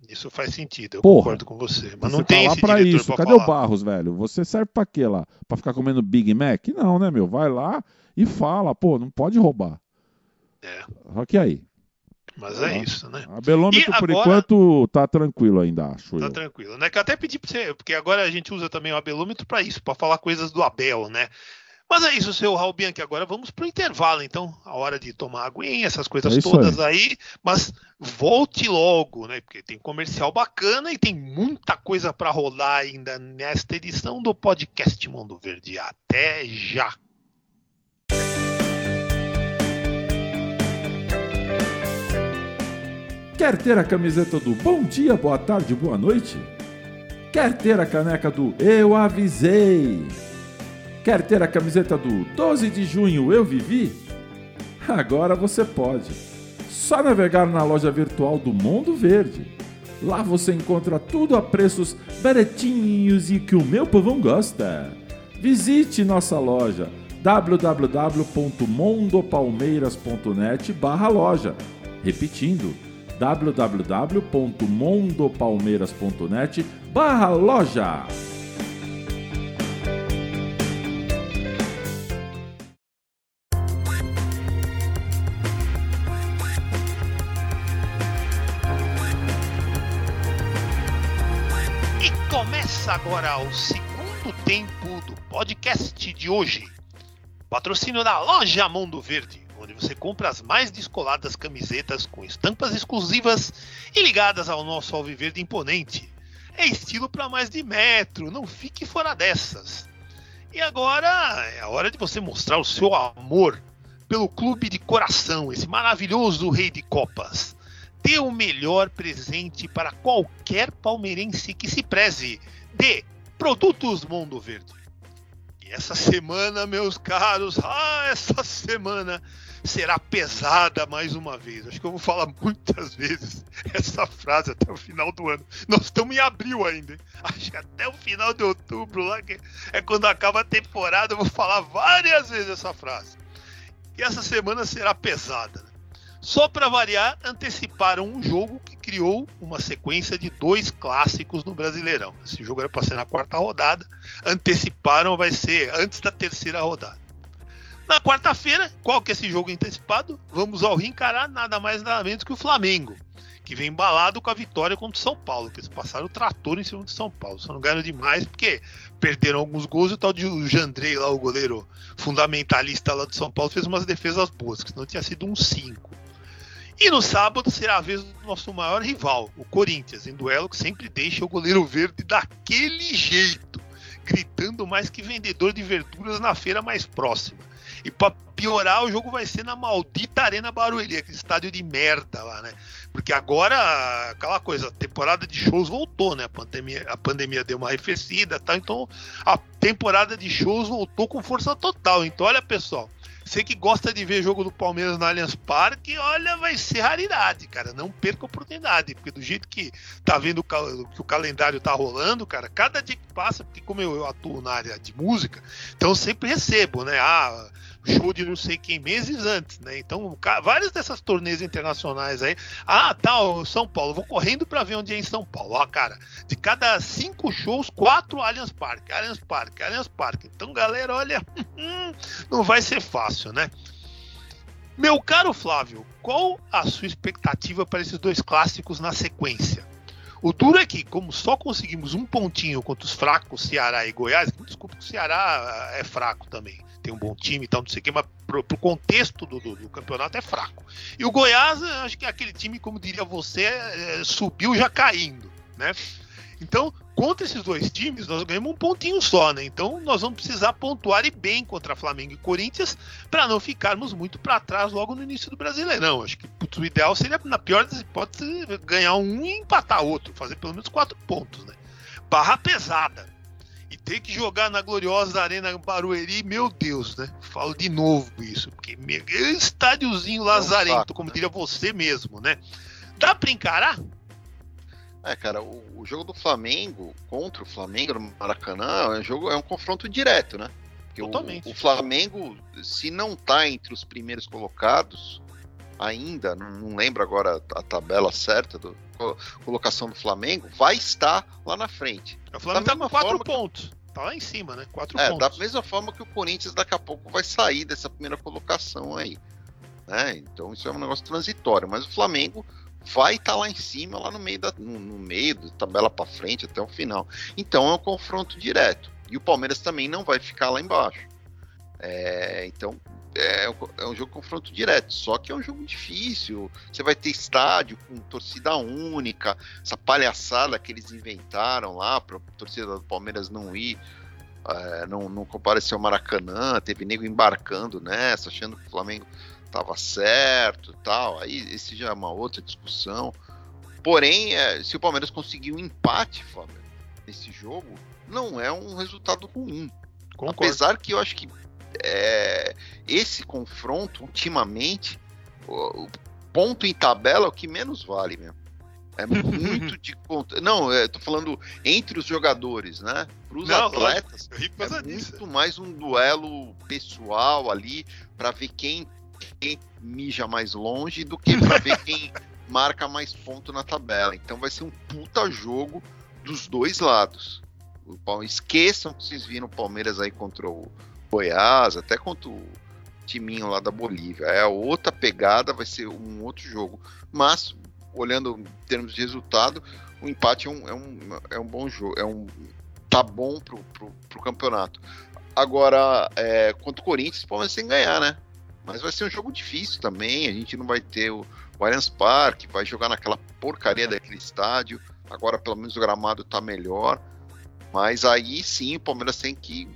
Isso faz sentido, eu Porra. concordo com você. Mas Você não tem tá lá esse pra diretor isso. Cadê falar. o Barros, velho? Você serve pra quê lá? Pra ficar comendo Big Mac? Não, né, meu? Vai lá e fala, pô, não pode roubar. É, Só que aí, mas é Ah. isso, né? a Belômetro, E por agora- enquanto, tá tranquilo ainda, acho Tá eu. tranquilo, né? Que eu até pedi pra você, porque agora a gente usa também o abelômetro pra isso, pra falar coisas do Abel, né? Mas é isso, seu Raul Bianchi. Agora vamos pro intervalo, então. A hora de tomar aguinha, essas coisas É todas aí. Mas volte logo, né? Porque tem comercial bacana e tem muita coisa pra rolar ainda nesta edição do podcast Mundo Verde. Até já! Quer ter a camiseta do Bom Dia, Boa Tarde, Boa Noite? Quer ter a caneca do Eu Avisei? Quer ter a camiseta do 12 de junho Eu Vivi? Agora você pode. Só navegar na loja virtual do Mundo Verde. Lá você encontra tudo a preços baratinhos e que o meu povão gosta. Visite nossa loja www.mondopalmeiras.net loja. Repetindo, www.mondopalmeiras.net loja. Agora o segundo tempo do podcast de hoje. Patrocínio da Loja Mundo Verde, onde você compra as mais descoladas camisetas com estampas exclusivas e ligadas ao nosso alviverde imponente. É estilo para mais de metro, não fique fora dessas. E agora é a hora de você mostrar o seu amor pelo clube de coração, esse maravilhoso rei de copas dê o melhor presente para qualquer palmeirense que se preze de Produtos Mundo Verde. E essa semana, meus caros, ah, essa semana será pesada mais uma vez. Acho que eu vou falar muitas vezes essa frase até o final do ano. Nós estamos em abril ainda. Acho que até o final de outubro, lá que é quando acaba a temporada, eu vou falar várias vezes essa frase. E essa semana será pesada. né? Só para variar, anteciparam um jogo que criou uma sequência de dois clássicos no Brasileirão. Esse jogo era para ser na quarta rodada, anteciparam, vai ser antes da terceira rodada. Na quarta-feira, qual que é esse jogo antecipado? Vamos ao Rio encarar nada mais nada menos que o Flamengo, que vem embalado com a vitória contra o São Paulo, que eles passaram o trator em cima do São Paulo. Só não ganharam demais porque perderam alguns gols e o tal de Jandrei lá, o goleiro fundamentalista lá do São Paulo, fez umas defesas boas, que senão tinha sido um 5. E no sábado será a vez do nosso maior rival, o Corinthians, em duelo que sempre deixa o goleiro verde daquele jeito, gritando mais que vendedor de verduras na feira mais próxima. E para piorar, o jogo vai ser na maldita Arena Barueri, aquele estádio de merda lá, né? Porque agora, aquela coisa, a temporada de shows voltou, né? A pandemia, a pandemia deu uma arrefecida, tá? Então a temporada de shows voltou com força total. Então, olha, pessoal, você que gosta de ver jogo do Palmeiras no Allianz Parque, olha, vai ser raridade, cara. Não perca a oportunidade, porque do jeito que tá vendo que o calendário tá rolando, cara, cada dia que passa, porque como eu atuo na área de música, então eu sempre recebo, né? Ah, show de não sei quem meses antes, né? Então, várias dessas turnês internacionais aí. Ah, tá, o São Paulo. Vou correndo pra ver onde é em São Paulo. Ó, cara, de cada cinco shows, quatro Allianz Parque, Allianz Parque, Allianz Parque. Então, galera, olha, não vai ser fácil, né? Meu caro Flávio, qual a sua expectativa para esses dois clássicos na sequência? O duro é que, como só conseguimos um pontinho contra os fracos Ceará e Goiás, desculpa que o Ceará é fraco também, tem um bom time e tal, não sei o que, mas pro, pro contexto do, do- do campeonato é fraco. E o Goiás, eu acho que é aquele time, como diria você, é, subiu já caindo, né? Então, contra esses dois times, nós ganhamos um pontinho só, né? Então, nós vamos precisar pontuar e bem contra Flamengo e Corinthians para não ficarmos muito para trás logo no início do Brasileirão. Acho que putz, o ideal seria, na pior das hipóteses, ganhar um e empatar outro, fazer pelo menos quatro pontos, né? Barra pesada. Ter que jogar na gloriosa Arena Barueri, meu Deus, né? Falo de novo isso, porque me- estádiozinho lazarento, saco, como né? diria você mesmo, né? Dá pra encarar? É, cara, o, o jogo do Flamengo contra o Flamengo no Maracanã é um jogo, é um confronto direto, né? Porque o- Totalmente. O, Flamengo, se não tá entre os primeiros colocados, ainda, não, não lembro agora a tabela certa do, colocação do Flamengo vai estar lá na frente. O Flamengo Da tá com 4 forma que- pontos. Tá lá em cima, né? 4 É, pontos. da mesma forma que o Corinthians daqui a pouco vai sair dessa primeira colocação aí. Né? Então isso é um negócio transitório. Mas o Flamengo vai estar lá em cima, lá no meio da no, no meio da tabela para frente até o final. Então é um confronto direto. E o Palmeiras também não vai ficar lá embaixo. É, então é, um- é um jogo de confronto direto. Só que é um jogo difícil. Você vai ter estádio com torcida única, essa palhaçada que eles inventaram lá para a torcida do Palmeiras não ir é, não, não compareceu ao Maracanã, teve nego embarcando nessa, achando que o Flamengo estava certo tal. Aí esse já é uma outra discussão. Porém, é, se o Palmeiras conseguir um empate, Fábio, nesse jogo, não é um resultado ruim. Concordo. Apesar que eu acho que é, esse confronto, ultimamente, o, o ponto em tabela é o que menos vale mesmo. É muito de conta. Não, eu tô falando entre os jogadores, né? Para os atletas, é muito mais um duelo pessoal ali para ver quem, quem mija mais longe do que para ver quem marca mais ponto na tabela. Então vai ser um puta jogo dos dois lados. Esqueçam que vocês viram o Palmeiras aí contra o Goiás, até contra o timinho lá da Bolívia. É outra pegada, vai ser um outro jogo. Mas, olhando em termos de resultado, o empate é um, é um, é um bom jogo. É um, tá bom pro, pro, pro campeonato. Agora, é, contra o Corinthians, o Palmeiras que ganhar, né? Mas vai ser um jogo difícil também. A gente não vai ter o, o Allianz Parque, vai jogar naquela porcaria daquele estádio. Agora, pelo menos, o gramado tá melhor. Mas aí sim o Palmeiras tem que,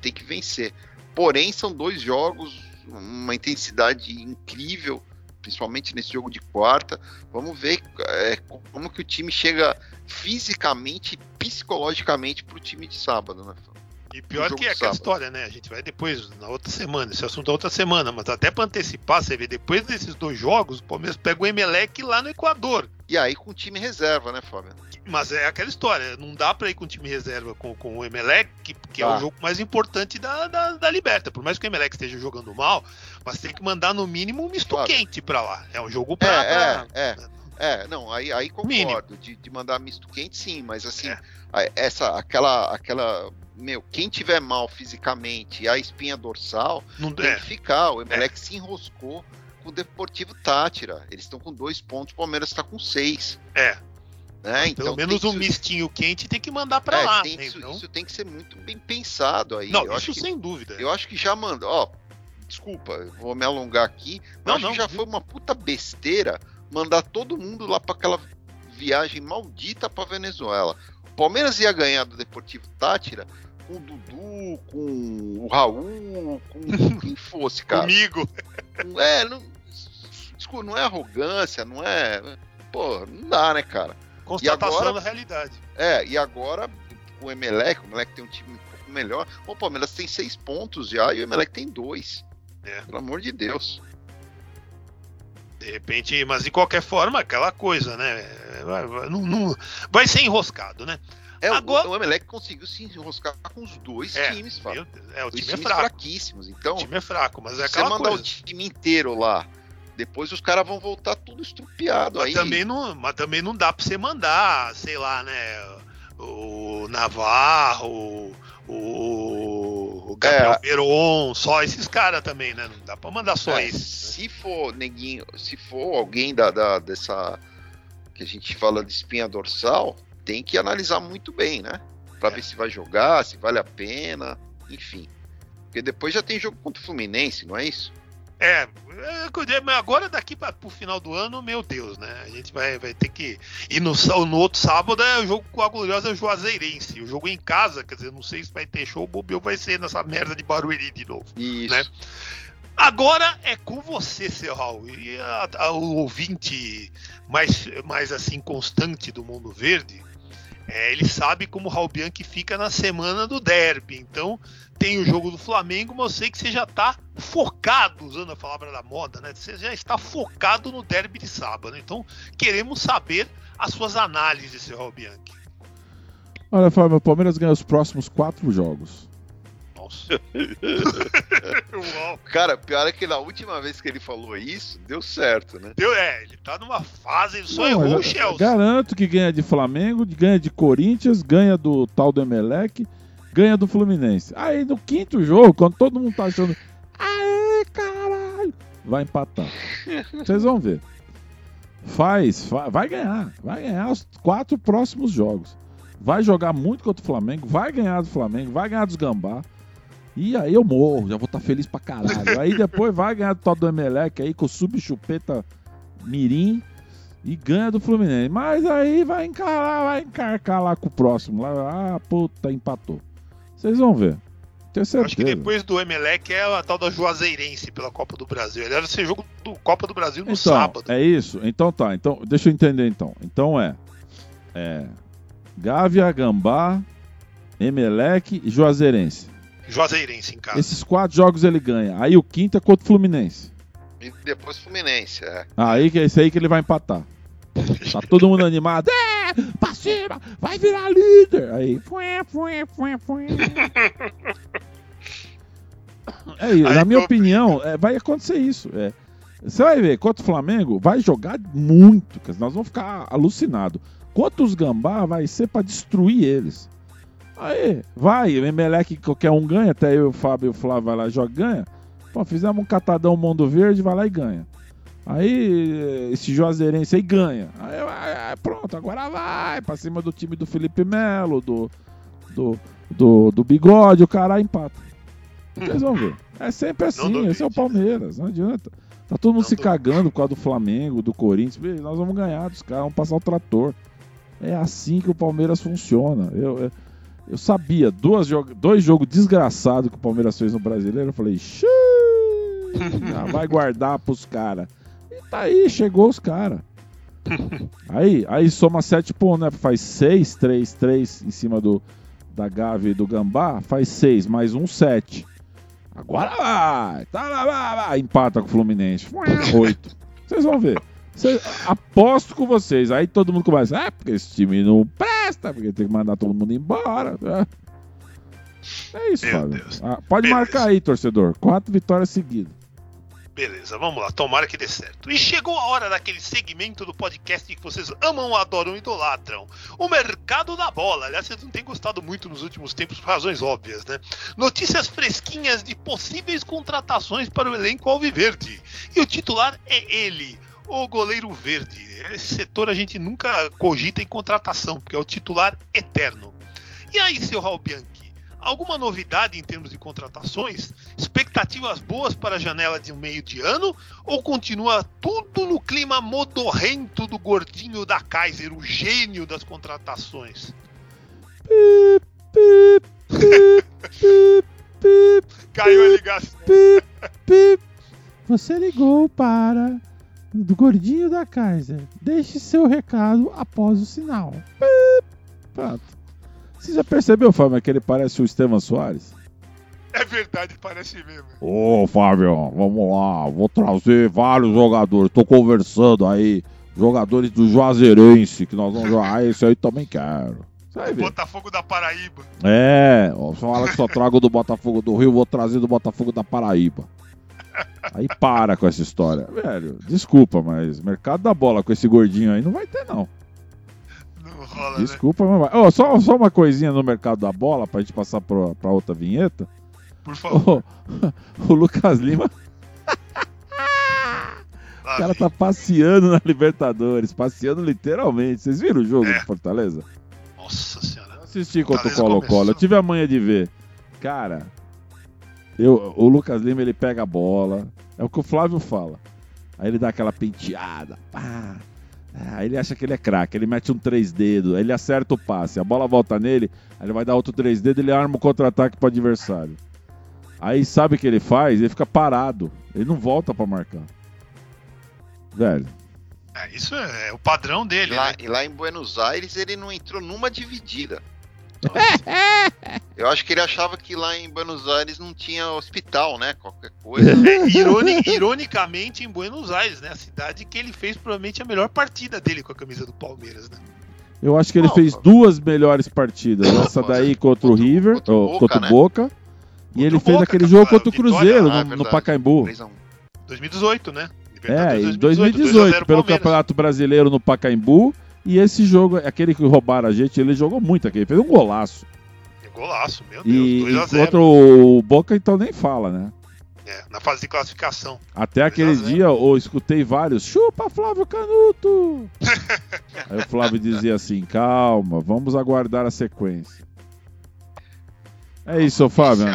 tem que vencer. Porém, são dois jogos, uma intensidade incrível, principalmente nesse jogo de quarta. Vamos ver é, como que o time chega fisicamente e psicologicamente pro time de sábado, né? Fábio? E pior que é aquela história, né? A gente vai depois, na outra semana, esse assunto é outra semana, mas até pra antecipar, você vê, depois desses dois jogos, o Palmeiras pega o Emelec lá no Equador. E aí com o time reserva, né, Fábio? Mas é aquela história, não dá pra ir com o time reserva com, com o Emelec, que, que é Tá. o jogo mais importante da, da, da Liberta. Por mais que o Emelec esteja jogando mal, mas tem que mandar no mínimo um misto Claro. quente pra lá. É um jogo pra. É, pra- é, É, não, aí, aí concordo. De, de mandar misto quente, sim, mas assim, É. essa, aquela, aquela. Meu, quem tiver mal fisicamente a espinha dorsal, Não, tem é, que ficar. O Emelec se enroscou com o Deportivo Tátira. Eles estão com dois pontos, o Palmeiras está com seis. é. Né? Então Pelo menos um que- mistinho quente tem que mandar pra é, lá. tem né? isso, Então- isso tem que ser muito bem pensado aí. não, eu, isso que, sem dúvida. eu acho que já mandou. Ó, desculpa, eu vou me alongar aqui. Não, acho não, que já viu? foi uma puta besteira mandar todo mundo lá para aquela viagem maldita para Venezuela. O Palmeiras ia ganhar do Deportivo Tátira com o Dudu, com o Raul, com quem fosse, cara. Comigo. Não é, não, desculpa, não é arrogância, não é. Pô, não dá, né, cara? Constatação agora- da realidade. É, e agora o Emelec, o Emelec tem um time um pouco melhor. O Palmeiras tem seis pontos já e o Emelec tem dois. É. Pelo amor de Deus. De repente, mas de qualquer forma, aquela coisa, né? Vai, vai- não- não- vai ser enroscado, né? É, o- Agora- o, Emelec conseguiu se enroscar com os dois É, times, Fábio. É, o Dois time é fraco. fraquíssimos. Então, O time é fraco, mas é se você aquela mandar o time inteiro lá, depois os caras vão voltar tudo estrupiado. Mas Aí, também, não, mas também não dá pra você mandar, sei lá, né? O Navarro, o, o Gabriel É. Veron, só esses caras também, né? Não dá pra mandar só é, esses. se for neguinho, se for alguém da, da- dessa que a gente fala de espinha dorsal, tem que analisar muito bem, né? Pra É. ver se vai jogar, se vale a pena, enfim. Porque depois já tem jogo contra o Fluminense, não é isso? É, é, mas agora daqui para pro final do ano, meu Deus, né? A gente vai, vai ter que. E no, no outro sábado é o jogo com a gloriosa Juazeirense. O jogo em casa, quer dizer, não sei se vai ter show, o Bobeou vai ser nessa merda de Barueri de novo. Isso. Né? Agora é com você, seu Raul. E a- a- o ouvinte mais, mais assim constante do Mundo Verde, é, ele sabe como o Raul Bianchi fica na semana do derby. Então tem o jogo do Flamengo, mas eu sei que você já está focado, usando a palavra da moda, né? Você já está focado no derby de sábado. Então queremos saber as suas análises, seu Raul Bianchi. Olha, Fábio, o Palmeiras ganha os próximos quatro jogos. Nossa. Uau. Cara, pior é que na última vez que ele falou isso, deu certo, né? Deu, é, ele tá numa fase, ele só Não, errou o Chelsea. Garanto que ganha de Flamengo, ganha de Corinthians, ganha do tal do Emelec, ganha do Fluminense. Aí no quinto jogo, quando todo mundo tá achando. Aê, caralho! Vai empatar. Vocês vão ver. Faz, fa- vai ganhar. Vai ganhar os quatro próximos jogos. Vai jogar muito contra o Flamengo, vai ganhar do Flamengo, vai ganhar dos Gambá. E aí eu morro, já vou estar feliz pra caralho. Aí depois vai ganhar do tal do Emelec aí com o sub-chupeta Mirim e ganha do Fluminense. Mas aí vai encarar, vai encarcar lá com o próximo. Lá, ah, puta, empatou. Vocês vão ver. Tenho certeza. Acho que depois do Emelec é a tal da Juazeirense pela Copa do Brasil. Ele era ser jogo do Copa do Brasil no então, sábado. É isso? Então tá. Então, deixa eu entender então. Então é. É. Gávea, Gambá, Emelec e Juazeirense. Juazeirense em casa. Esses quatro jogos ele ganha. Aí o quinto é contra o Fluminense. E depois Fluminense, é. Aí que é esse aí que ele vai empatar. Tá todo mundo animado. É! Pra cima! Vai virar líder! Aí. fué, fué, fué, fué. É isso. Aí Na minha opinião, é, vai acontecer isso. É. Você vai ver, contra o Flamengo, vai jogar muito. Nós vamos ficar alucinados. Contra os Gambá, vai ser pra destruir eles. Aí, vai, o Emelec qualquer um ganha, até eu, o Fábio e o Flávio vai lá e joga, ganha. Pô, fizemos um catadão mundo verde, vai lá e ganha. Aí esse Juazeirense aí ganha. Aí vai, pronto, agora vai pra cima do time do Felipe Melo, do, do, do, do Bigode, o cara empata. Vocês vão ver. É sempre assim, esse é o Palmeiras, não adianta. Tá todo mundo Não se duvide. cagando por causa do Flamengo, do Corinthians. Nós vamos ganhar dos caras, vamos passar o trator. É assim que o Palmeiras funciona. Eu, eu, eu sabia, duas jog dois jogos desgraçados que o Palmeiras fez no brasileiro. Eu falei, "Xiii, já vai guardar pros caras. E tá aí, chegou os caras. Aí, aí soma sete pontos, né? Faz seis, três, três em cima do, da Gávea e do Gambá. Faz seis, mais um, sete. Agora vai! Tá lá, vai. Empata com o Fluminense. Oito. Vocês vão ver. Cê- aposto com vocês. Aí todo mundo começa. Ah, porque esse time não presta, porque tem que mandar todo mundo embora. É isso, Meu Fábio. Deus. Ah, pode Beleza. marcar aí, torcedor. Quatro vitórias seguidas. Beleza, vamos lá, tomara que dê certo. E chegou a hora daquele segmento do podcast que vocês amam, adoram e idolatram. O mercado da bola. Aliás, vocês não têm gostado muito nos últimos tempos por razões óbvias, né? Notícias fresquinhas de possíveis contratações para o elenco alviverde. E o titular é ele, o goleiro verde. Esse setor a gente nunca cogita em contratação, porque é o titular eterno. E aí, seu Raul Bianchi? Alguma novidade em termos de contratações? Expectativas boas para a janela de um meio de ano? Ou continua tudo no clima modorrento do gordinho da Kaiser, o gênio das contratações? Pip, pip, pip, pip, pip, Caiu a ligação. pip, pip. Você ligou para do gordinho da Kaiser. Deixe seu recado após o sinal. Pronto. Você já percebeu, Fábio, que ele parece o Estevam Soares? É verdade, parece mesmo. Ô, Fábio, vamos lá. Vou trazer vários jogadores. Tô conversando aí. Jogadores do Juazeirense, que nós vamos jogar. Ah, esse aí também quero. Botafogo da Paraíba. É, fala que só trago do Botafogo do Rio, vou trazer do Botafogo da Paraíba. Aí para com essa história. Velho, desculpa, mas mercado da bola com esse gordinho aí não vai ter, não. Não rola, né? Desculpa, mas vai. Ó, só, só uma coisinha no mercado da bola pra gente passar pra, pra outra vinheta. Por favor. Ô, o Lucas Lima, o cara tá passeando na Libertadores, passeando literalmente. Vocês viram o jogo É. do Fortaleza? Nossa senhora. Eu assisti contra o Colo-Colo, eu tive a manha de ver. Cara, eu, o Lucas Lima ele pega a bola, é o que o Flávio fala. Aí ele dá aquela penteada, pá. Aí ele acha que ele é craque, ele mete um três dedos, aí ele acerta o passe, a bola volta nele, aí ele vai dar outro três dedos, ele arma o contra-ataque pro adversário. Aí sabe o que ele faz? Ele fica parado, ele não volta pra marcar. Velho, É, isso é, é o padrão E dele, lá, né? e lá em Buenos Aires ele não entrou numa dividida. Eu acho que ele achava que lá em Buenos Aires não tinha hospital, né? Qualquer coisa. É, ironi- ironicamente, em Buenos Aires, né? A cidade que ele fez provavelmente a melhor partida dele com a camisa do Palmeiras, né? Eu acho que ele Não, fez pô. duas melhores partidas. Essa daí contra o Contra o- River, contra o ou Boca, contra o né? Boca. E ele o fez Boca, aquele cara, jogo contra o vitória- Cruzeiro Ah, é no, no verdade. Pacaembu. 3x1. 2018, né? É, em 2 a 2018, 0 pelo Palmeiras. Campeonato Brasileiro no Pacaembu. E esse jogo, aquele que roubaram a gente, ele jogou muito aqui. Ele fez um golaço. Golaço, meu Deus, E, 2 a e 0 contra o Boca, então nem fala, né? É, na fase de classificação. Até aquele 2 a 0. dia eu escutei vários chupa Flávio Canuto. Aí o Flávio dizia assim: calma, vamos aguardar a sequência. É isso, Fábio.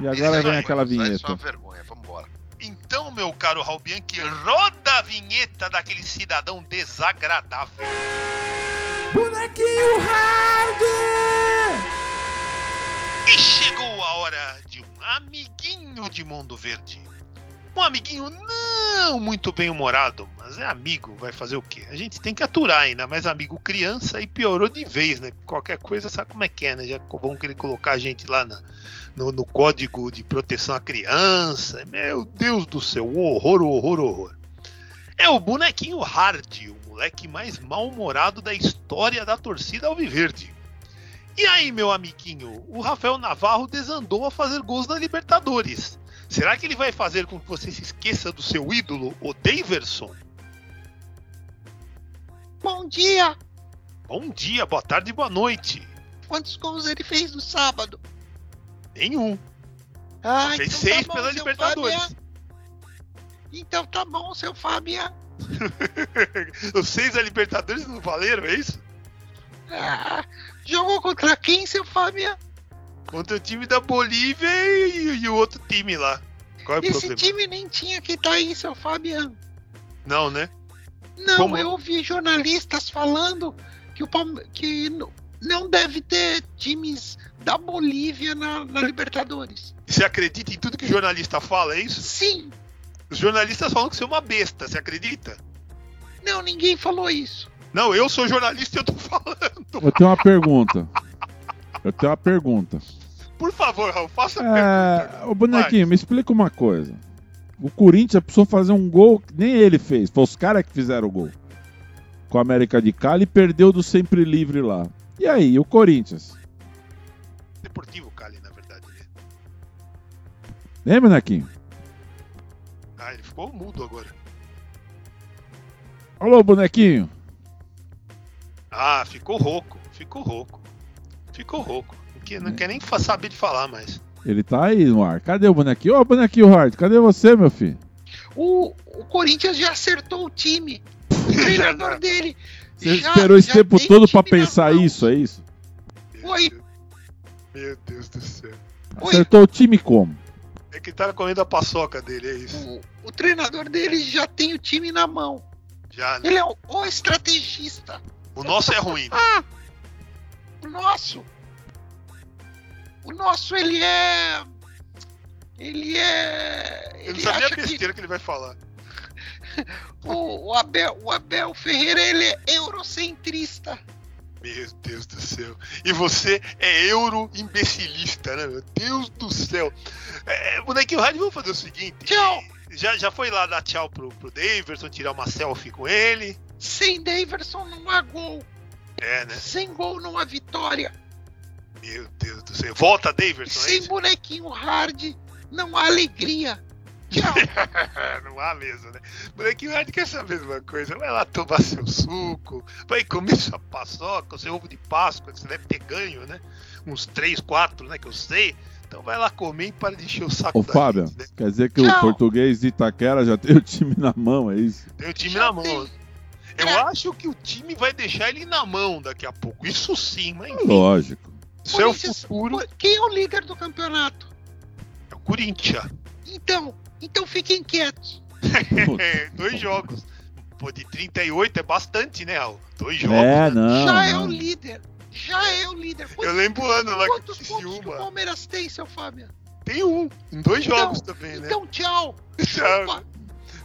E agora vem aquela Isso é vinheta. uma vergonha. Então, meu caro Raul Bianchi, roda a vinheta daquele cidadão desagradável. Bonequinho Hard! E chegou a hora de um amiguinho de Mundo Verde. Um amiguinho não muito bem humorado, mas é amigo, vai fazer o quê? A gente tem que aturar ainda, mas amigo criança e piorou de vez, né? Qualquer coisa sabe como é que é, né? Já vão querer colocar a gente lá na- no, no código de proteção à criança. Meu Deus do céu, horror, horror, horror. É o bonequinho Hard, o moleque mais mal-humorado da história da torcida Alviverde. E aí, meu amiguinho, o Rafael Navarro desandou a fazer gols na Libertadores. Será que ele vai fazer com que você se esqueça do seu ídolo, o Daverson? Bom dia! Bom dia, boa tarde, boa noite. Quantos gols ele fez no sábado? Nenhum. Ah, Fez então seis tá bom, pela Libertadores. Fabian. Então tá bom, seu Fabian. Os seis da Libertadores não valeram, é isso? Ah, jogou contra quem, seu Fabian? Contra o time da Bolívia e, e o outro time lá. Qual é o Esse problema? time nem tinha que estar aí, seu Fabian. Não, né? Não, Como? eu ouvi jornalistas falando que, o Palme... que não deve ter times da Bolívia na, na Libertadores. Você acredita em tudo que o jornalista fala, é isso? Sim, Os jornalistas falam que você é uma besta, você acredita? não, ninguém falou isso. Não, eu sou jornalista e eu tô falando. Eu tenho uma pergunta. Eu tenho uma pergunta. Por favor, Raul, faça a pergunta. É, ô bonequinho, me explica uma coisa. O Corinthians precisou fazer um gol que nem ele fez. Foi os caras que fizeram o gol. Com a América de Cali e perdeu do sempre livre lá. E aí, o Corinthians? Deportivo Cali, na verdade. Né? Hein, bonequinho? Ah, ele ficou mudo agora. Alô, bonequinho? Ah, ficou rouco, ficou rouco. Ficou rouco. Não quer, não quer nem saber de falar mais. Ele tá aí no ar. Cadê o bonequinho? Ô, bonequinho Hard, cadê você, meu filho? O, o Corinthians já acertou o time. O treinador dele. Você já- esperou esse tempo tem todo na pensar isso, é isso? Oi. Meu Deus do céu. Oi. Acertou o time como? É que tava comendo a paçoca dele, é isso. O, o treinador dele já tem o time na mão. Já, né? Ele é o, o estrategista. O nosso é ruim. Ah! O nosso. O nosso, ele é. Ele é. Eu não Ele sabia a acha que besteira que ele vai falar. o, o Abel, o Abel Ferreira ele é eurocentrista. Meu Deus do céu. E você é euro-imbecilista, né? Meu Deus do céu. É, bonequinho Rádio, vamos fazer o seguinte. Tchau. Já, já foi lá dar tchau pro, pro Daverson, tirar uma selfie com ele. Sem Daverson não há gol. É, né? Sem gol não há vitória. Meu Deus do céu. Volta, Daverson, é Sem isso? bonequinho hard não há alegria. Tchau. Não há mesmo, né? Bonequinho Rádio quer saber uma coisa. Vai lá tomar seu suco, vai comer sua paçoca, seu ovo de Páscoa, que você deve ter ganho, né? Uns 3, 4, né? Que eu sei. Então vai lá comer e para de encher o saco Ô, da Fábio, gente, né? quer dizer que o Tchau. português de Itaquera já tem o time na mão, é isso? Tem o time Já na mão. tem. né? Eu É. acho que o time vai deixar ele na mão daqui a pouco. Isso sim, mas enfim, Lógico. isso é o futuro. Quem é o líder do campeonato? É o Corinthians. Então, então fiquem quietos. É, dois jogos. Pô, de 38 é bastante, né, Raul? Dois jogos. É, né? não. Já é o não. líder. Já é o líder. Eu Quantos, lembro o ano lá que quantos eu pontos que o. Palmeiras tem, seu Fábio? Tem um. Em dois Então, jogos também, né? Então, tchau. Tchau. Chupa,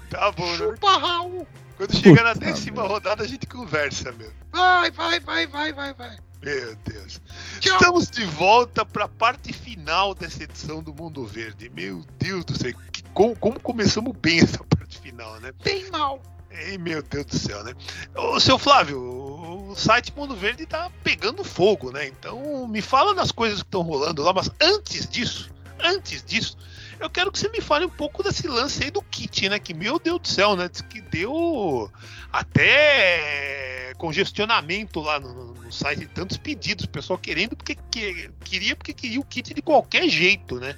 Tá bom, né? chupa Raul. Quando chegar na décima rodada, a gente conversa, meu. Vai, vai, vai, vai, vai, vai. Meu Deus. Tchau. Estamos de volta para a parte final dessa edição do Mundo Verde. Meu Deus do céu, que- como, como começamos bem essa parte final, né? Bem mal. Ei, meu Deus do céu, né? Ô, seu Flávio, o site Mundo Verde tá pegando fogo, né? Então me fala das coisas que estão rolando lá, mas antes disso, antes disso, eu quero que você me fale um pouco desse lance aí do kit, né? Que, meu Deus do céu, né? Diz que deu até congestionamento lá no, no site, tantos pedidos, o pessoal querendo porque que, queria porque queria o kit de qualquer jeito, né?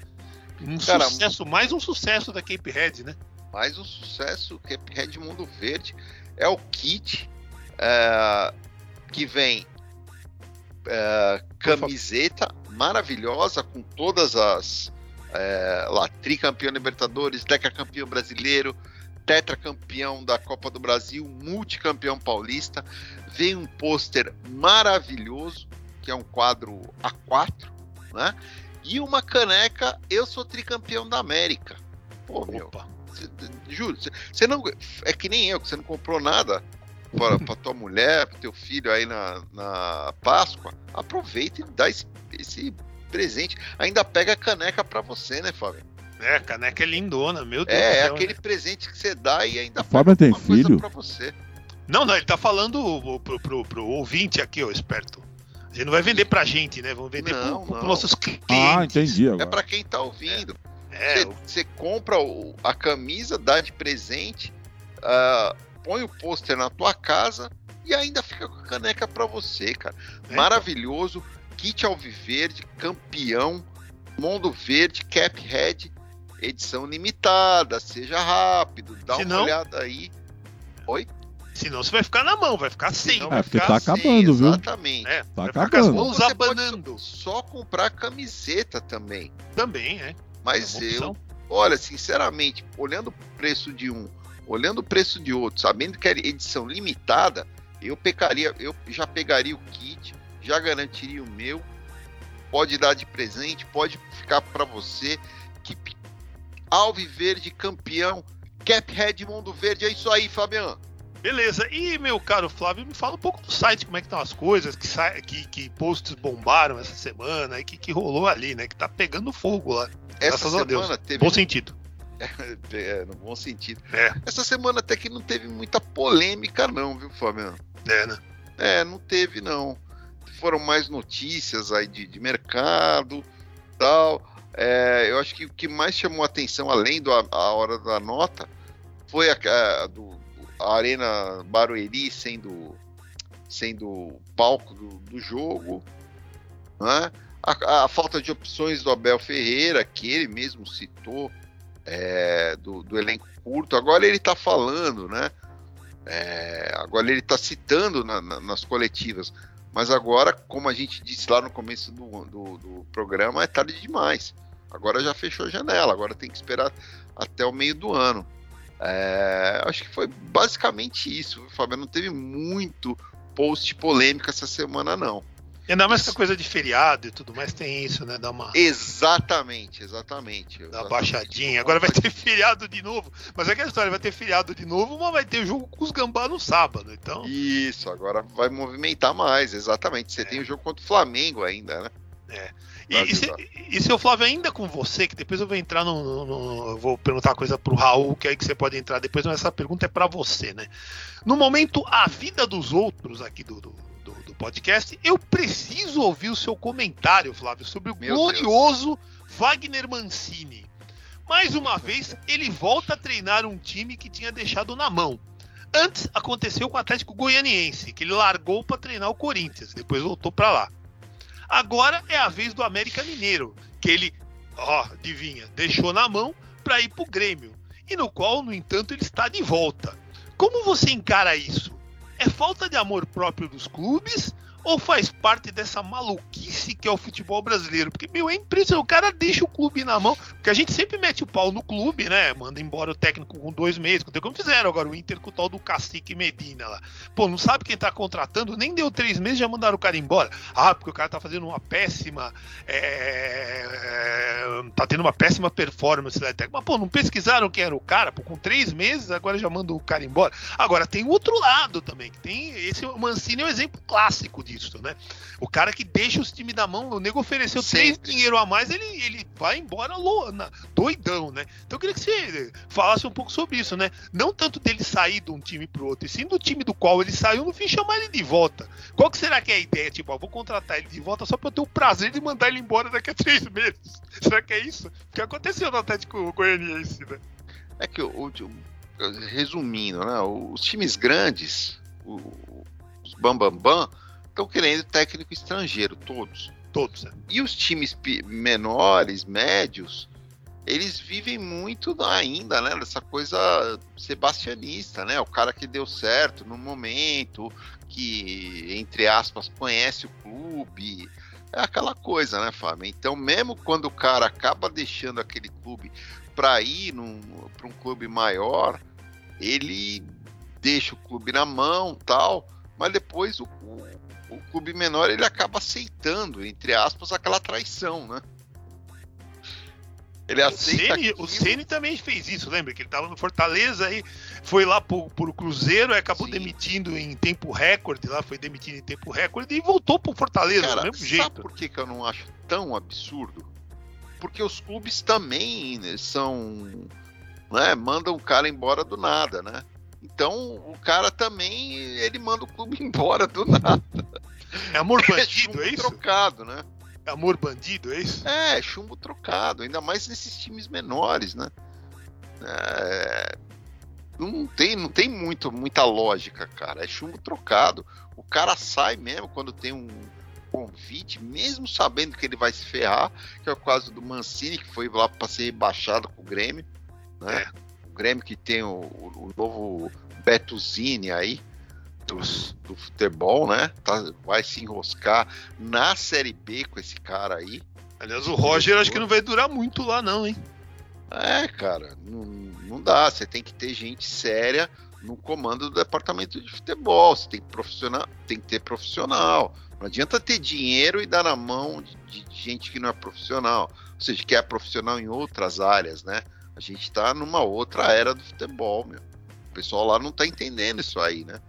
Um Cara, sucesso, mais um sucesso da Cape Head, né? Mais um sucesso, Cuphead Mundo Verde. É o kit é, que vem é, camiseta maravilhosa com todas as é, lá, tricampeão Libertadores, decacampeão brasileiro, tetracampeão da Copa do Brasil, multicampeão paulista. Vem um pôster maravilhoso, que é um quadro A4, né? E uma caneca, eu sou tricampeão da América. Pô, meu, Opa. Cê- Juro, cê- você não. É que nem eu, que você não comprou nada para pra tua mulher, pro teu filho aí na, na Páscoa. Aproveita e dá esse, esse presente. Ainda pega a caneca pra você, né, Fábio? É, a caneca é lindona, meu Deus do É, é céu. aquele presente que você dá e ainda A Fábio tem uma coisa filho? pra você. Não, não, ele tá falando pro, pro, pro ouvinte aqui, ó, esperto. A gente não vai vender pra gente, né? Vamos vender Não, pro, não. nossos clientes. Ah, entendi É agora. pra quem tá ouvindo. É, Você, você compra o- a camisa, dá de presente, ah, põe o pôster na tua casa e ainda fica com a caneca pra você, cara. É, Maravilhoso. Kit Alviverde, campeão, Mundo Verde, Cap Head, edição limitada. Seja rápido, dá Se uma não- olhada aí. Oi? Senão você vai ficar na mão, vai ficar sem. Senão É, vai porque ficar tá acabando, viu? Exatamente. É, Tá acabando. mãos Você pode abanando. Só comprar camiseta também. Também, é. Mas É eu, olha, sinceramente, olhando o preço de um, olhando o preço de outro, sabendo que é edição limitada, eu pegaria, eu já pegaria o kit, já garantiria o meu. Pode dar de presente, pode ficar para você. Que Alviverde campeão, Caphead Mundo Verde, é isso aí, Fabiano. Beleza. E, meu caro Flávio, me fala um pouco do site, como é que estão as coisas, que, que, que posts bombaram essa semana, e que, que rolou ali, né? Que tá pegando fogo lá. Essa Graças a Deus. semana teve Bom sentido. é, no bom sentido. É. Essa semana até que não teve muita polêmica não, viu, Fabiano? É, né? É, não teve não. Foram mais notícias aí de, de mercado, tal. É, eu acho que o que mais chamou atenção, além da hora da nota, foi a, a- do, a Arena Barueri sendo, sendo palco do, do jogo, né? a, a falta de opções do Abel Ferreira, que ele mesmo citou, é, do, do elenco curto. Agora ele está falando, né? É, agora ele está citando na- na- nas coletivas. Mas agora, como a gente disse lá no começo do, do, do programa, é tarde demais. Agora já fechou a janela, agora tem que esperar até o meio do ano. É, acho que foi basicamente isso, Fábio. Não teve muito post polêmica essa semana, não. E ainda mais com a coisa de feriado e tudo mais, tem isso, né? Dá uma, Exatamente, exatamente. dá exatamente. baixadinha. Agora vai ter feriado de novo. Mas é aquela história, vai ter feriado de novo, mas vai ter jogo com os gambá no sábado. Então, Isso, agora vai movimentar mais, exatamente. Você É. tem o jogo contra o Flamengo ainda, né? E, e, se, e seu Flávio, ainda com você, que depois eu vou entrar no. no- no- eu vou perguntar uma coisa pro Raul, que aí que você pode entrar depois, mas essa pergunta é para você, né? No momento, a vida dos outros aqui do- do podcast, eu preciso ouvir o seu comentário, Flávio, sobre o Meu glorioso Wagner Mancini. Mais uma vez, ele volta a treinar um time que tinha deixado na mão. Antes aconteceu com o Atlético Goianiense, que ele largou para treinar o Corinthians, depois voltou para lá. Agora é a vez do América Mineiro, que ele, ó, adivinha, deixou na mão para ir pro Grêmio, e no qual, no entanto, ele está de volta. Como você encara isso? É falta de amor próprio dos clubes ou faz parte dessa maluquice que é o futebol brasileiro? Porque, meu, é impressionante, o cara deixa o clube na mão, porque a gente sempre mete o pau no clube, né? Manda embora o técnico com dois meses, como fizeram agora o Inter com o tal do Cacique Medina lá. Pô, não sabe quem tá contratando, nem deu três meses, já mandaram o cara embora. Ah, porque o cara tá fazendo uma péssima. é, tá tendo uma péssima performance lá. Mas, pô, não pesquisaram quem era o cara? Pô, com três meses, agora já manda o cara embora. Agora, tem o outro lado também, que tem. Esse Mancini é um exemplo clássico disso, né? O cara que deixa os times da mão, o nego ofereceu três Sempre. dinheiro a mais, ele, ele vai embora lo- na- doidão, né? Então eu queria que você falasse um pouco sobre isso, né? Não tanto dele sair de um time pro outro, e sim do time do qual ele saiu, no fim chamar ele de volta. Qual que será que é a ideia? Tipo, ó, vou contratar ele de volta só pra eu ter o prazer de mandar ele embora daqui a três meses. Será que é isso? O que aconteceu no Atlético Goianiense, né? É que, o, resumindo, né? Os times grandes, o- os Bambambam, estão querendo técnico estrangeiro, todos. Todos? E os times menores, médios, eles vivem muito ainda, né? Dessa coisa sebastianista, né? O cara que deu certo no momento, que, entre aspas, conhece o clube. É aquela coisa, né, Fábio? Então, mesmo quando o cara acaba deixando aquele clube para ir para um clube maior, ele deixa o clube na mão tal, mas depois o, o, o clube menor ele acaba aceitando, entre aspas, aquela traição, né? Ele O aceita. O Ceni também fez isso, lembra? Que ele tava no Fortaleza aí foi lá pro, pro Cruzeiro, acabou Sim. demitindo em tempo recorde, lá foi demitido em tempo recorde e voltou pro Fortaleza Cara, do mesmo sabe jeito. por que, que eu não acho tão absurdo? Porque os clubes também né, são. Né, mandam o cara embora do nada, né? Então o cara também ele manda o clube embora do nada. É amor É bandido, chumbo é isso? trocado, né? É amor bandido, é isso? É, chumbo trocado, ainda mais nesses times menores, né? É, não tem, não tem muito, muita lógica, cara. É chumbo trocado. O cara sai mesmo quando tem um convite, mesmo sabendo que ele vai se ferrar, que é o caso do Mancini, que foi lá para ser rebaixado com o Grêmio. Né? O Grêmio que tem o, o- novo Betuzini aí. Do, do futebol, né? Tá- vai se enroscar na Série B com esse cara aí. Aliás, o Roger acho que não vai durar muito lá, não, hein? É, cara, não, não dá. Você tem que ter gente séria no comando do departamento de futebol. Você tem que, profissional, tem que ter profissional. Não adianta ter dinheiro e dar na mão de, de gente que não é profissional. Ou seja, que é profissional em outras áreas, né? A gente tá numa outra era do futebol, meu. O pessoal lá não tá entendendo isso aí, né?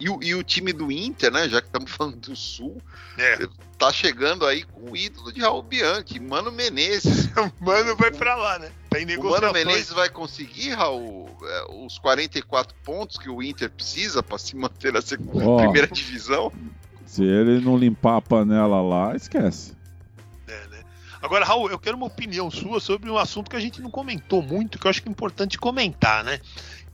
E o, e o time do Inter, né? Já que estamos falando do Sul, É. tá chegando aí com o ídolo de Raul Bianchi, Mano Menezes. Mano vai pra lá, né? Tá em O Mano. Menezes vai conseguir, Raul, é, os 44 pontos que o Inter precisa para se manter na segunda, Ó. primeira divisão? Se ele não limpar a panela lá, esquece. Agora, Raul, eu quero uma opinião sua sobre um assunto que a gente não comentou muito, que eu acho que é importante comentar, né?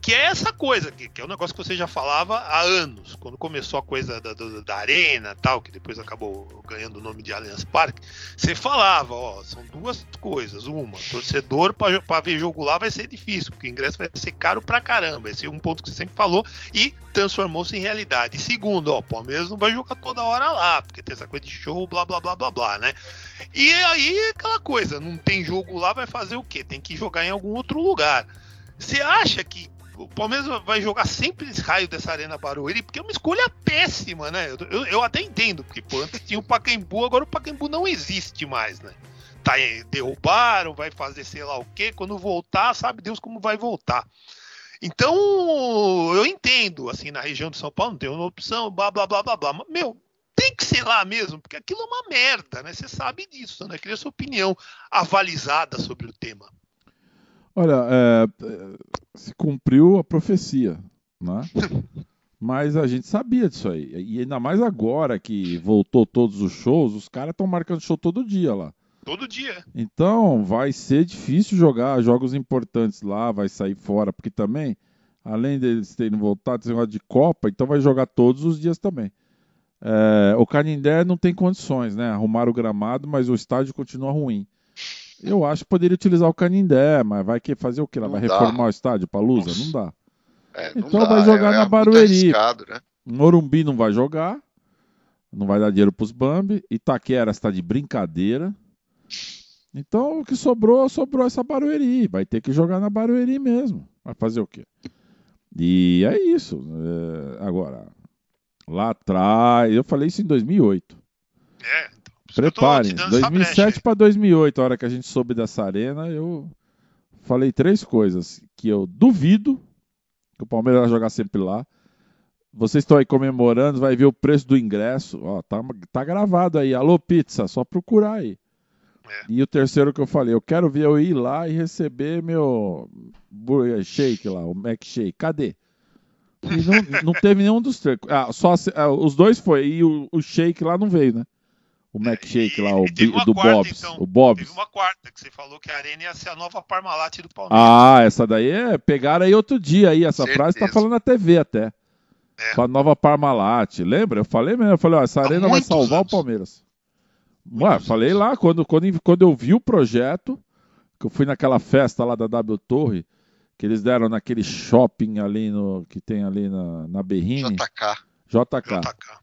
Que é essa coisa, que, que é um negócio que você já falava há anos, quando começou a coisa da, da, da Arena tal, que depois acabou ganhando o nome de Allianz Parque. Você falava, ó, são duas coisas. Uma, torcedor para ver jogo lá vai ser difícil, porque o ingresso vai ser caro pra caramba. Esse é um ponto que você sempre falou e transformou-se em realidade. E segundo, ó, o Palmeiras não vai jogar toda hora lá, porque tem essa coisa de show, blá blá blá blá blá, né? E aí aquela coisa, não tem jogo lá, vai fazer o quê? Tem que jogar em algum outro lugar. Você acha que o Palmeiras vai jogar sempre esse raio dessa Arena Barueri? Porque é uma escolha péssima, né? Eu, eu, até entendo, porque pô, antes tinha o Pacaembu, agora o Pacaembu não existe mais, né? Tá, derrubaram, vai fazer sei lá o quê, quando voltar, sabe Deus como vai voltar. Então, eu entendo, assim, na região de São Paulo não tem uma opção, blá blá blá blá blá. Mas, meu, tem que ser lá mesmo, porque aquilo é uma merda, né? Você sabe disso, né? Queria sua opinião avalizada sobre o tema. Olha, é, se cumpriu a profecia, né? Mas a gente sabia disso aí. E ainda mais agora que voltou todos os shows, os caras estão marcando show todo dia lá. Todo dia. Então vai ser difícil jogar jogos importantes lá, vai sair fora, porque também, além deles terem voltado, negócio de Copa, então vai jogar todos os dias também. É, o Canindé não tem condições, né? Arrumar o gramado, mas o estádio continua ruim. Eu acho que poderia utilizar o Canindé, mas vai que fazer o quê? Ela vai dá. reformar o estádio para Lusa? Não dá. É, não Então dá, vai jogar é- na é Barueri. né? Morumbi não vai jogar, não vai dar dinheiro pros Bambi. Itaquera está de brincadeira. Então o que sobrou, sobrou essa Barueri. Vai ter que jogar na Barueri mesmo. Vai fazer o quê? E é isso. É, agora, lá atrás, eu falei isso em 2008. É, Preparem, te dando essa brecha 2007 para 2008, a hora que a gente soube dessa arena, eu falei três coisas que eu duvido que o Palmeiras vai jogar sempre lá. Vocês estão aí comemorando, vai ver o preço do ingresso, ó, tá, tá gravado aí. Alô pizza, só procurar aí. É. E o terceiro que eu falei, eu quero ver eu ir lá e receber meu burger shake lá, o Mac shake. Cadê? E não, não teve nenhum dos três. Ah, só ah, os dois foi. E o, o Shake lá não veio, né? O Mac Shake lá, o do quarta, Bob's. então. O Bob's. Teve uma quarta, que você falou que a Arena ia ser a nova Parmalat do Palmeiras. Ah, essa daí é. Pegaram aí outro dia aí. Essa frase tá Certeza. falando na TV até. É. Com a nova Parmalat. Lembra? Eu falei mesmo. Eu falei, ó, essa Há arena vai salvar anos. o Palmeiras. Ué, falei lá, quando, quando, quando eu vi o projeto, que eu fui naquela festa lá da W Torre, que eles deram naquele shopping ali no. que tem ali na, na Berrine. JK. JK. JK.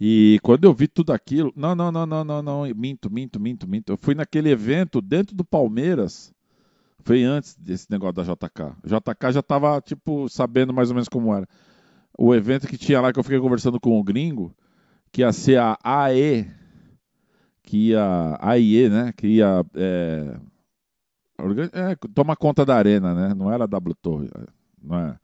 E quando eu vi tudo aquilo, não, não, não, não, não, não, minto, minto, minto, minto. Eu fui naquele evento dentro do Palmeiras. Foi antes desse negócio da JK. JK já tava, tipo, sabendo mais ou menos como era. O evento que tinha lá que eu fiquei conversando com o gringo, que ia ser a AE, que ia. AIE, né? Que ia. É, é, tomar conta da arena, né? Não era a W Torre. Não é.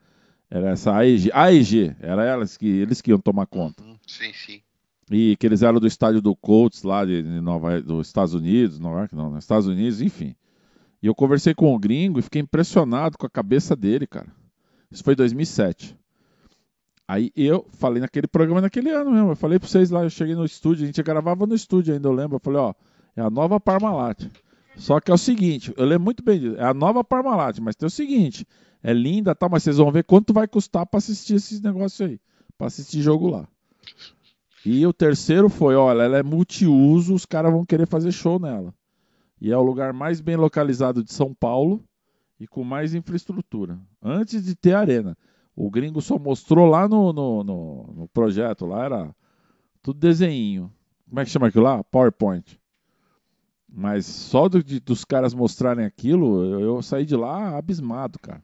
Era essa AEG. AEG, era elas que eles que iam tomar conta Uhum, Sim, sim. E que eles eram do estádio do Colts lá de, Nova, dos Estados Unidos, Nova York não, nos Estados Unidos, enfim. E eu conversei com o gringo e fiquei impressionado com a cabeça dele, cara. Isso foi em 2007. Aí eu falei naquele programa naquele ano mesmo, eu falei pra vocês lá, eu cheguei no estúdio, a gente gravava no estúdio ainda, eu lembro, eu falei, ó, é a nova Parmalat. Só que é o seguinte, eu lembro muito bem disso, é a nova Parmalat, mas tem o seguinte, é linda, tá, mas vocês vão ver quanto vai custar pra assistir esses negócios aí, pra assistir jogo lá. E o terceiro foi, olha, ela é multiuso, os caras vão querer fazer show nela. E é o lugar mais bem localizado de São Paulo e com mais infraestrutura. Antes de ter arena. O gringo só mostrou lá no, no, no, no projeto, lá era tudo desenho. Como é que chama aquilo lá? PowerPoint. Mas só do- de- dos caras mostrarem aquilo, eu, eu saí de lá abismado, cara.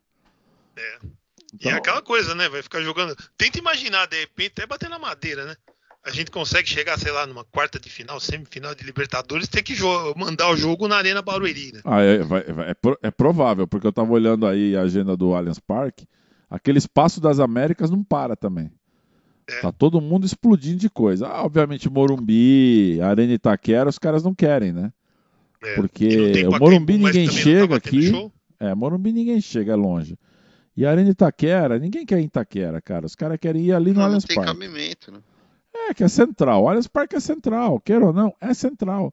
É. E Então, é aquela coisa, né? Vai ficar jogando. Tenta imaginar, de repente, até bater na madeira, né? A gente consegue chegar, sei lá, numa quarta de final, semifinal de Libertadores, ter que mandar o jogo na Arena Barueri, né? Ah, é, vai- vai- é pro- é provável, porque eu tava olhando aí a agenda do Allianz Parque. Aquele espaço das Américas não para também. É. Tá todo mundo explodindo de coisa. Ah, obviamente, Morumbi, Arena Itaquera, os caras não querem, né? É. Porque não o Morumbi ninguém não chega aqui. show. É, Morumbi ninguém chega, é longe. E a Arena Itaquera, ninguém quer ir em Itaquera, cara. Os caras querem ir ali no Não, não Allianz tem Parque. cabimento, né? É, que é central. O Allianz Parque é central. Queira ou não, é central.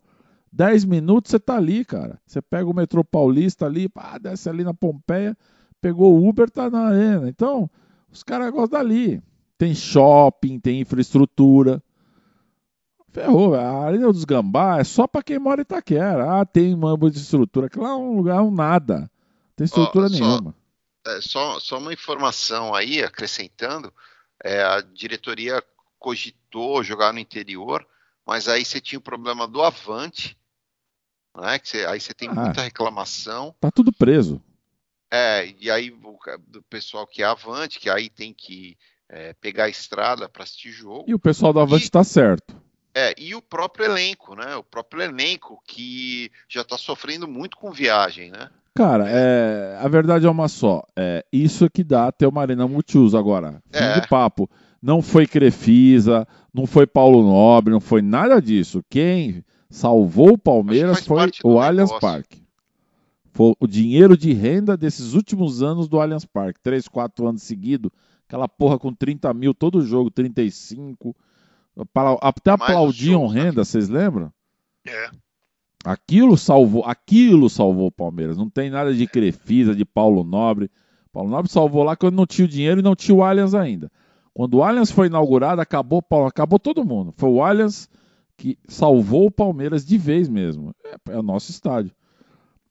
10 minutos você tá ali, cara. Você pega o metrô paulista ali, pá, desce ali na Pompeia, pegou o Uber, tá na arena. Então, os caras gostam dali. Tem shopping, tem infraestrutura. Ferrou, a Arena dos Gambá é só pra quem mora em Itaquera. Ah, tem uma boa estrutura. Aquilo lá é um lugar, um nada. Não tem estrutura só- nenhuma. É, só, só uma informação aí, acrescentando, é, a diretoria cogitou jogar no interior, mas aí você tinha o problema do Avante, né, que você- aí você tem Ah. muita reclamação, Tá tudo preso. é, e aí o pessoal que é Avante, que aí tem que é, pegar a estrada para assistir jogo, E o pessoal do Avante E- tá certo. é, e o próprio elenco, né, o próprio elenco que já está sofrendo muito com viagem, né, Cara, é, a verdade é uma só. É, isso é que dá ter uma arena multiuso. Agora, fim É. de papo. Não foi Crefisa, não foi Paulo Nobre, não foi nada disso. Quem salvou o Palmeiras foi o Allianz negócio. Parque. Foi o dinheiro de renda desses últimos anos do Allianz Parque. Três, quatro anos seguidos. Aquela porra com 30 mil todo jogo, 35. Para- Até Mais aplaudiam shows, né? renda, vocês lembram? É. Aquilo salvou, aquilo salvou o Palmeiras. Não tem nada de Crefisa, de Paulo Nobre. Paulo Nobre salvou lá quando não tinha o dinheiro e não tinha o Allianz ainda. Quando o Allianz foi inaugurado, acabou, Paulo- acabou todo mundo. Foi o Allianz que salvou o Palmeiras de vez mesmo. É, é o nosso estádio.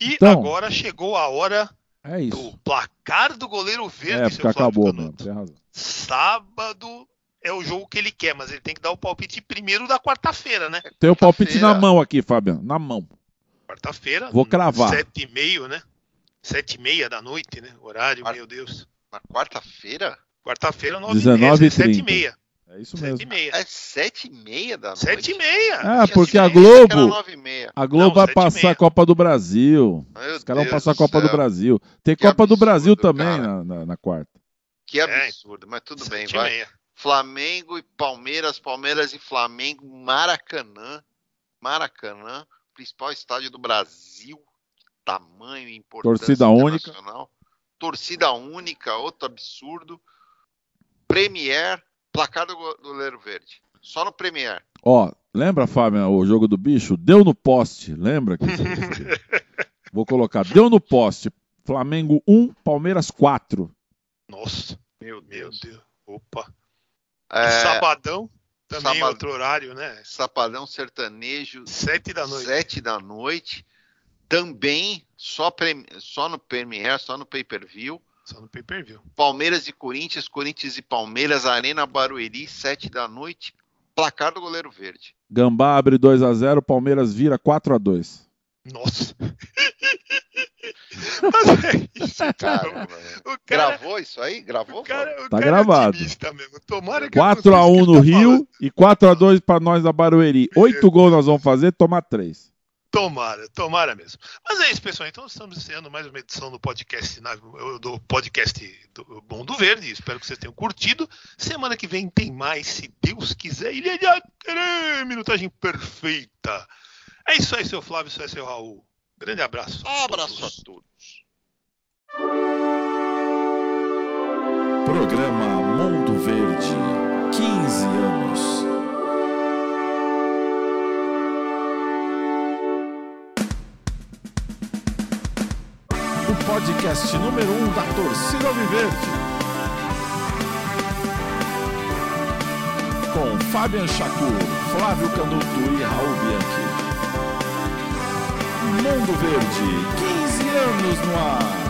E Então- agora chegou a hora É isso. do placar do goleiro verde, É, seu porque acabou mesmo. Tem razão. Sábado é o jogo que ele quer, mas ele tem que dar o palpite primeiro da quarta-feira, né? Tem o palpite na mão aqui, Fabiano. Na mão. Quarta-feira. Vou cravar. Sete e meio, né? Sete e meia da noite, né? Horário, Quarta- meu Deus. na quarta-feira, Quarta-feira, nove 19 e e Sete e 30. meia. É isso e mesmo. meia. é sete e meia da noite. Sete e meia. Ah, Tinha porque a Globo. A Globo Não, vai passar a Copa do Brasil. Meu Os caras vão passar a do Copa do. Brasil. Tem Que Copa do absurdo, Brasil também na, na- na quarta. Que É. absurdo, mas tudo bem, Sete vai. meia. Flamengo e Palmeiras, Palmeiras e Flamengo, Maracanã. Maracanã, principal estádio do Brasil. Tamanho e importância Torcida única. internacional. Torcida única, outro absurdo. Premier, placar do goleiro verde. Só no Premier. Ó, lembra, Fábio, o jogo do bicho? Deu no poste. Lembra? Que... Vou colocar. Deu no poste. Flamengo 1, Palmeiras 4. Nossa, Meu meu Deus. Opa. É, Sabadão, também sábado. outro horário, né? Sapadão Sertanejo, Sete da noite. sete da noite. Também só, prem- só no Premier, só no pay-per-view. Só no pay-per-view. Palmeiras e Corinthians, Corinthians e Palmeiras, Arena Barueri, sete da noite. Placar do goleiro verde. Gambá abre 2 a 0 Palmeiras vira 4 a 2 Nossa. Mas é isso, Caramba. O cara, Gravou isso aí? Gravou? o cara, o Tá cara gravado. É otimista mesmo. Tomara que 4 a 1 no Rio e 4 a 2 para nós da Barueri. 8 gols nós vamos fazer, tomar 3. Tomara, tomara mesmo. Mas é isso, pessoal. Então estamos encerrando mais uma edição do podcast do podcast do Mundo Verde. Espero que vocês tenham curtido. Semana que vem tem mais, se Deus quiser. Ilha de Acre, minutagem perfeita. É isso aí, seu Flávio, isso é seu Raul. Grande abraço. Abraço a todos. Programa Mundo Verde. 15 anos. Podcast número 1 um da torcida Alviverde. Com Fabian Chacur, Flávio Canuto e Raul Bianchi. Mundo Verde, 15 anos no ar.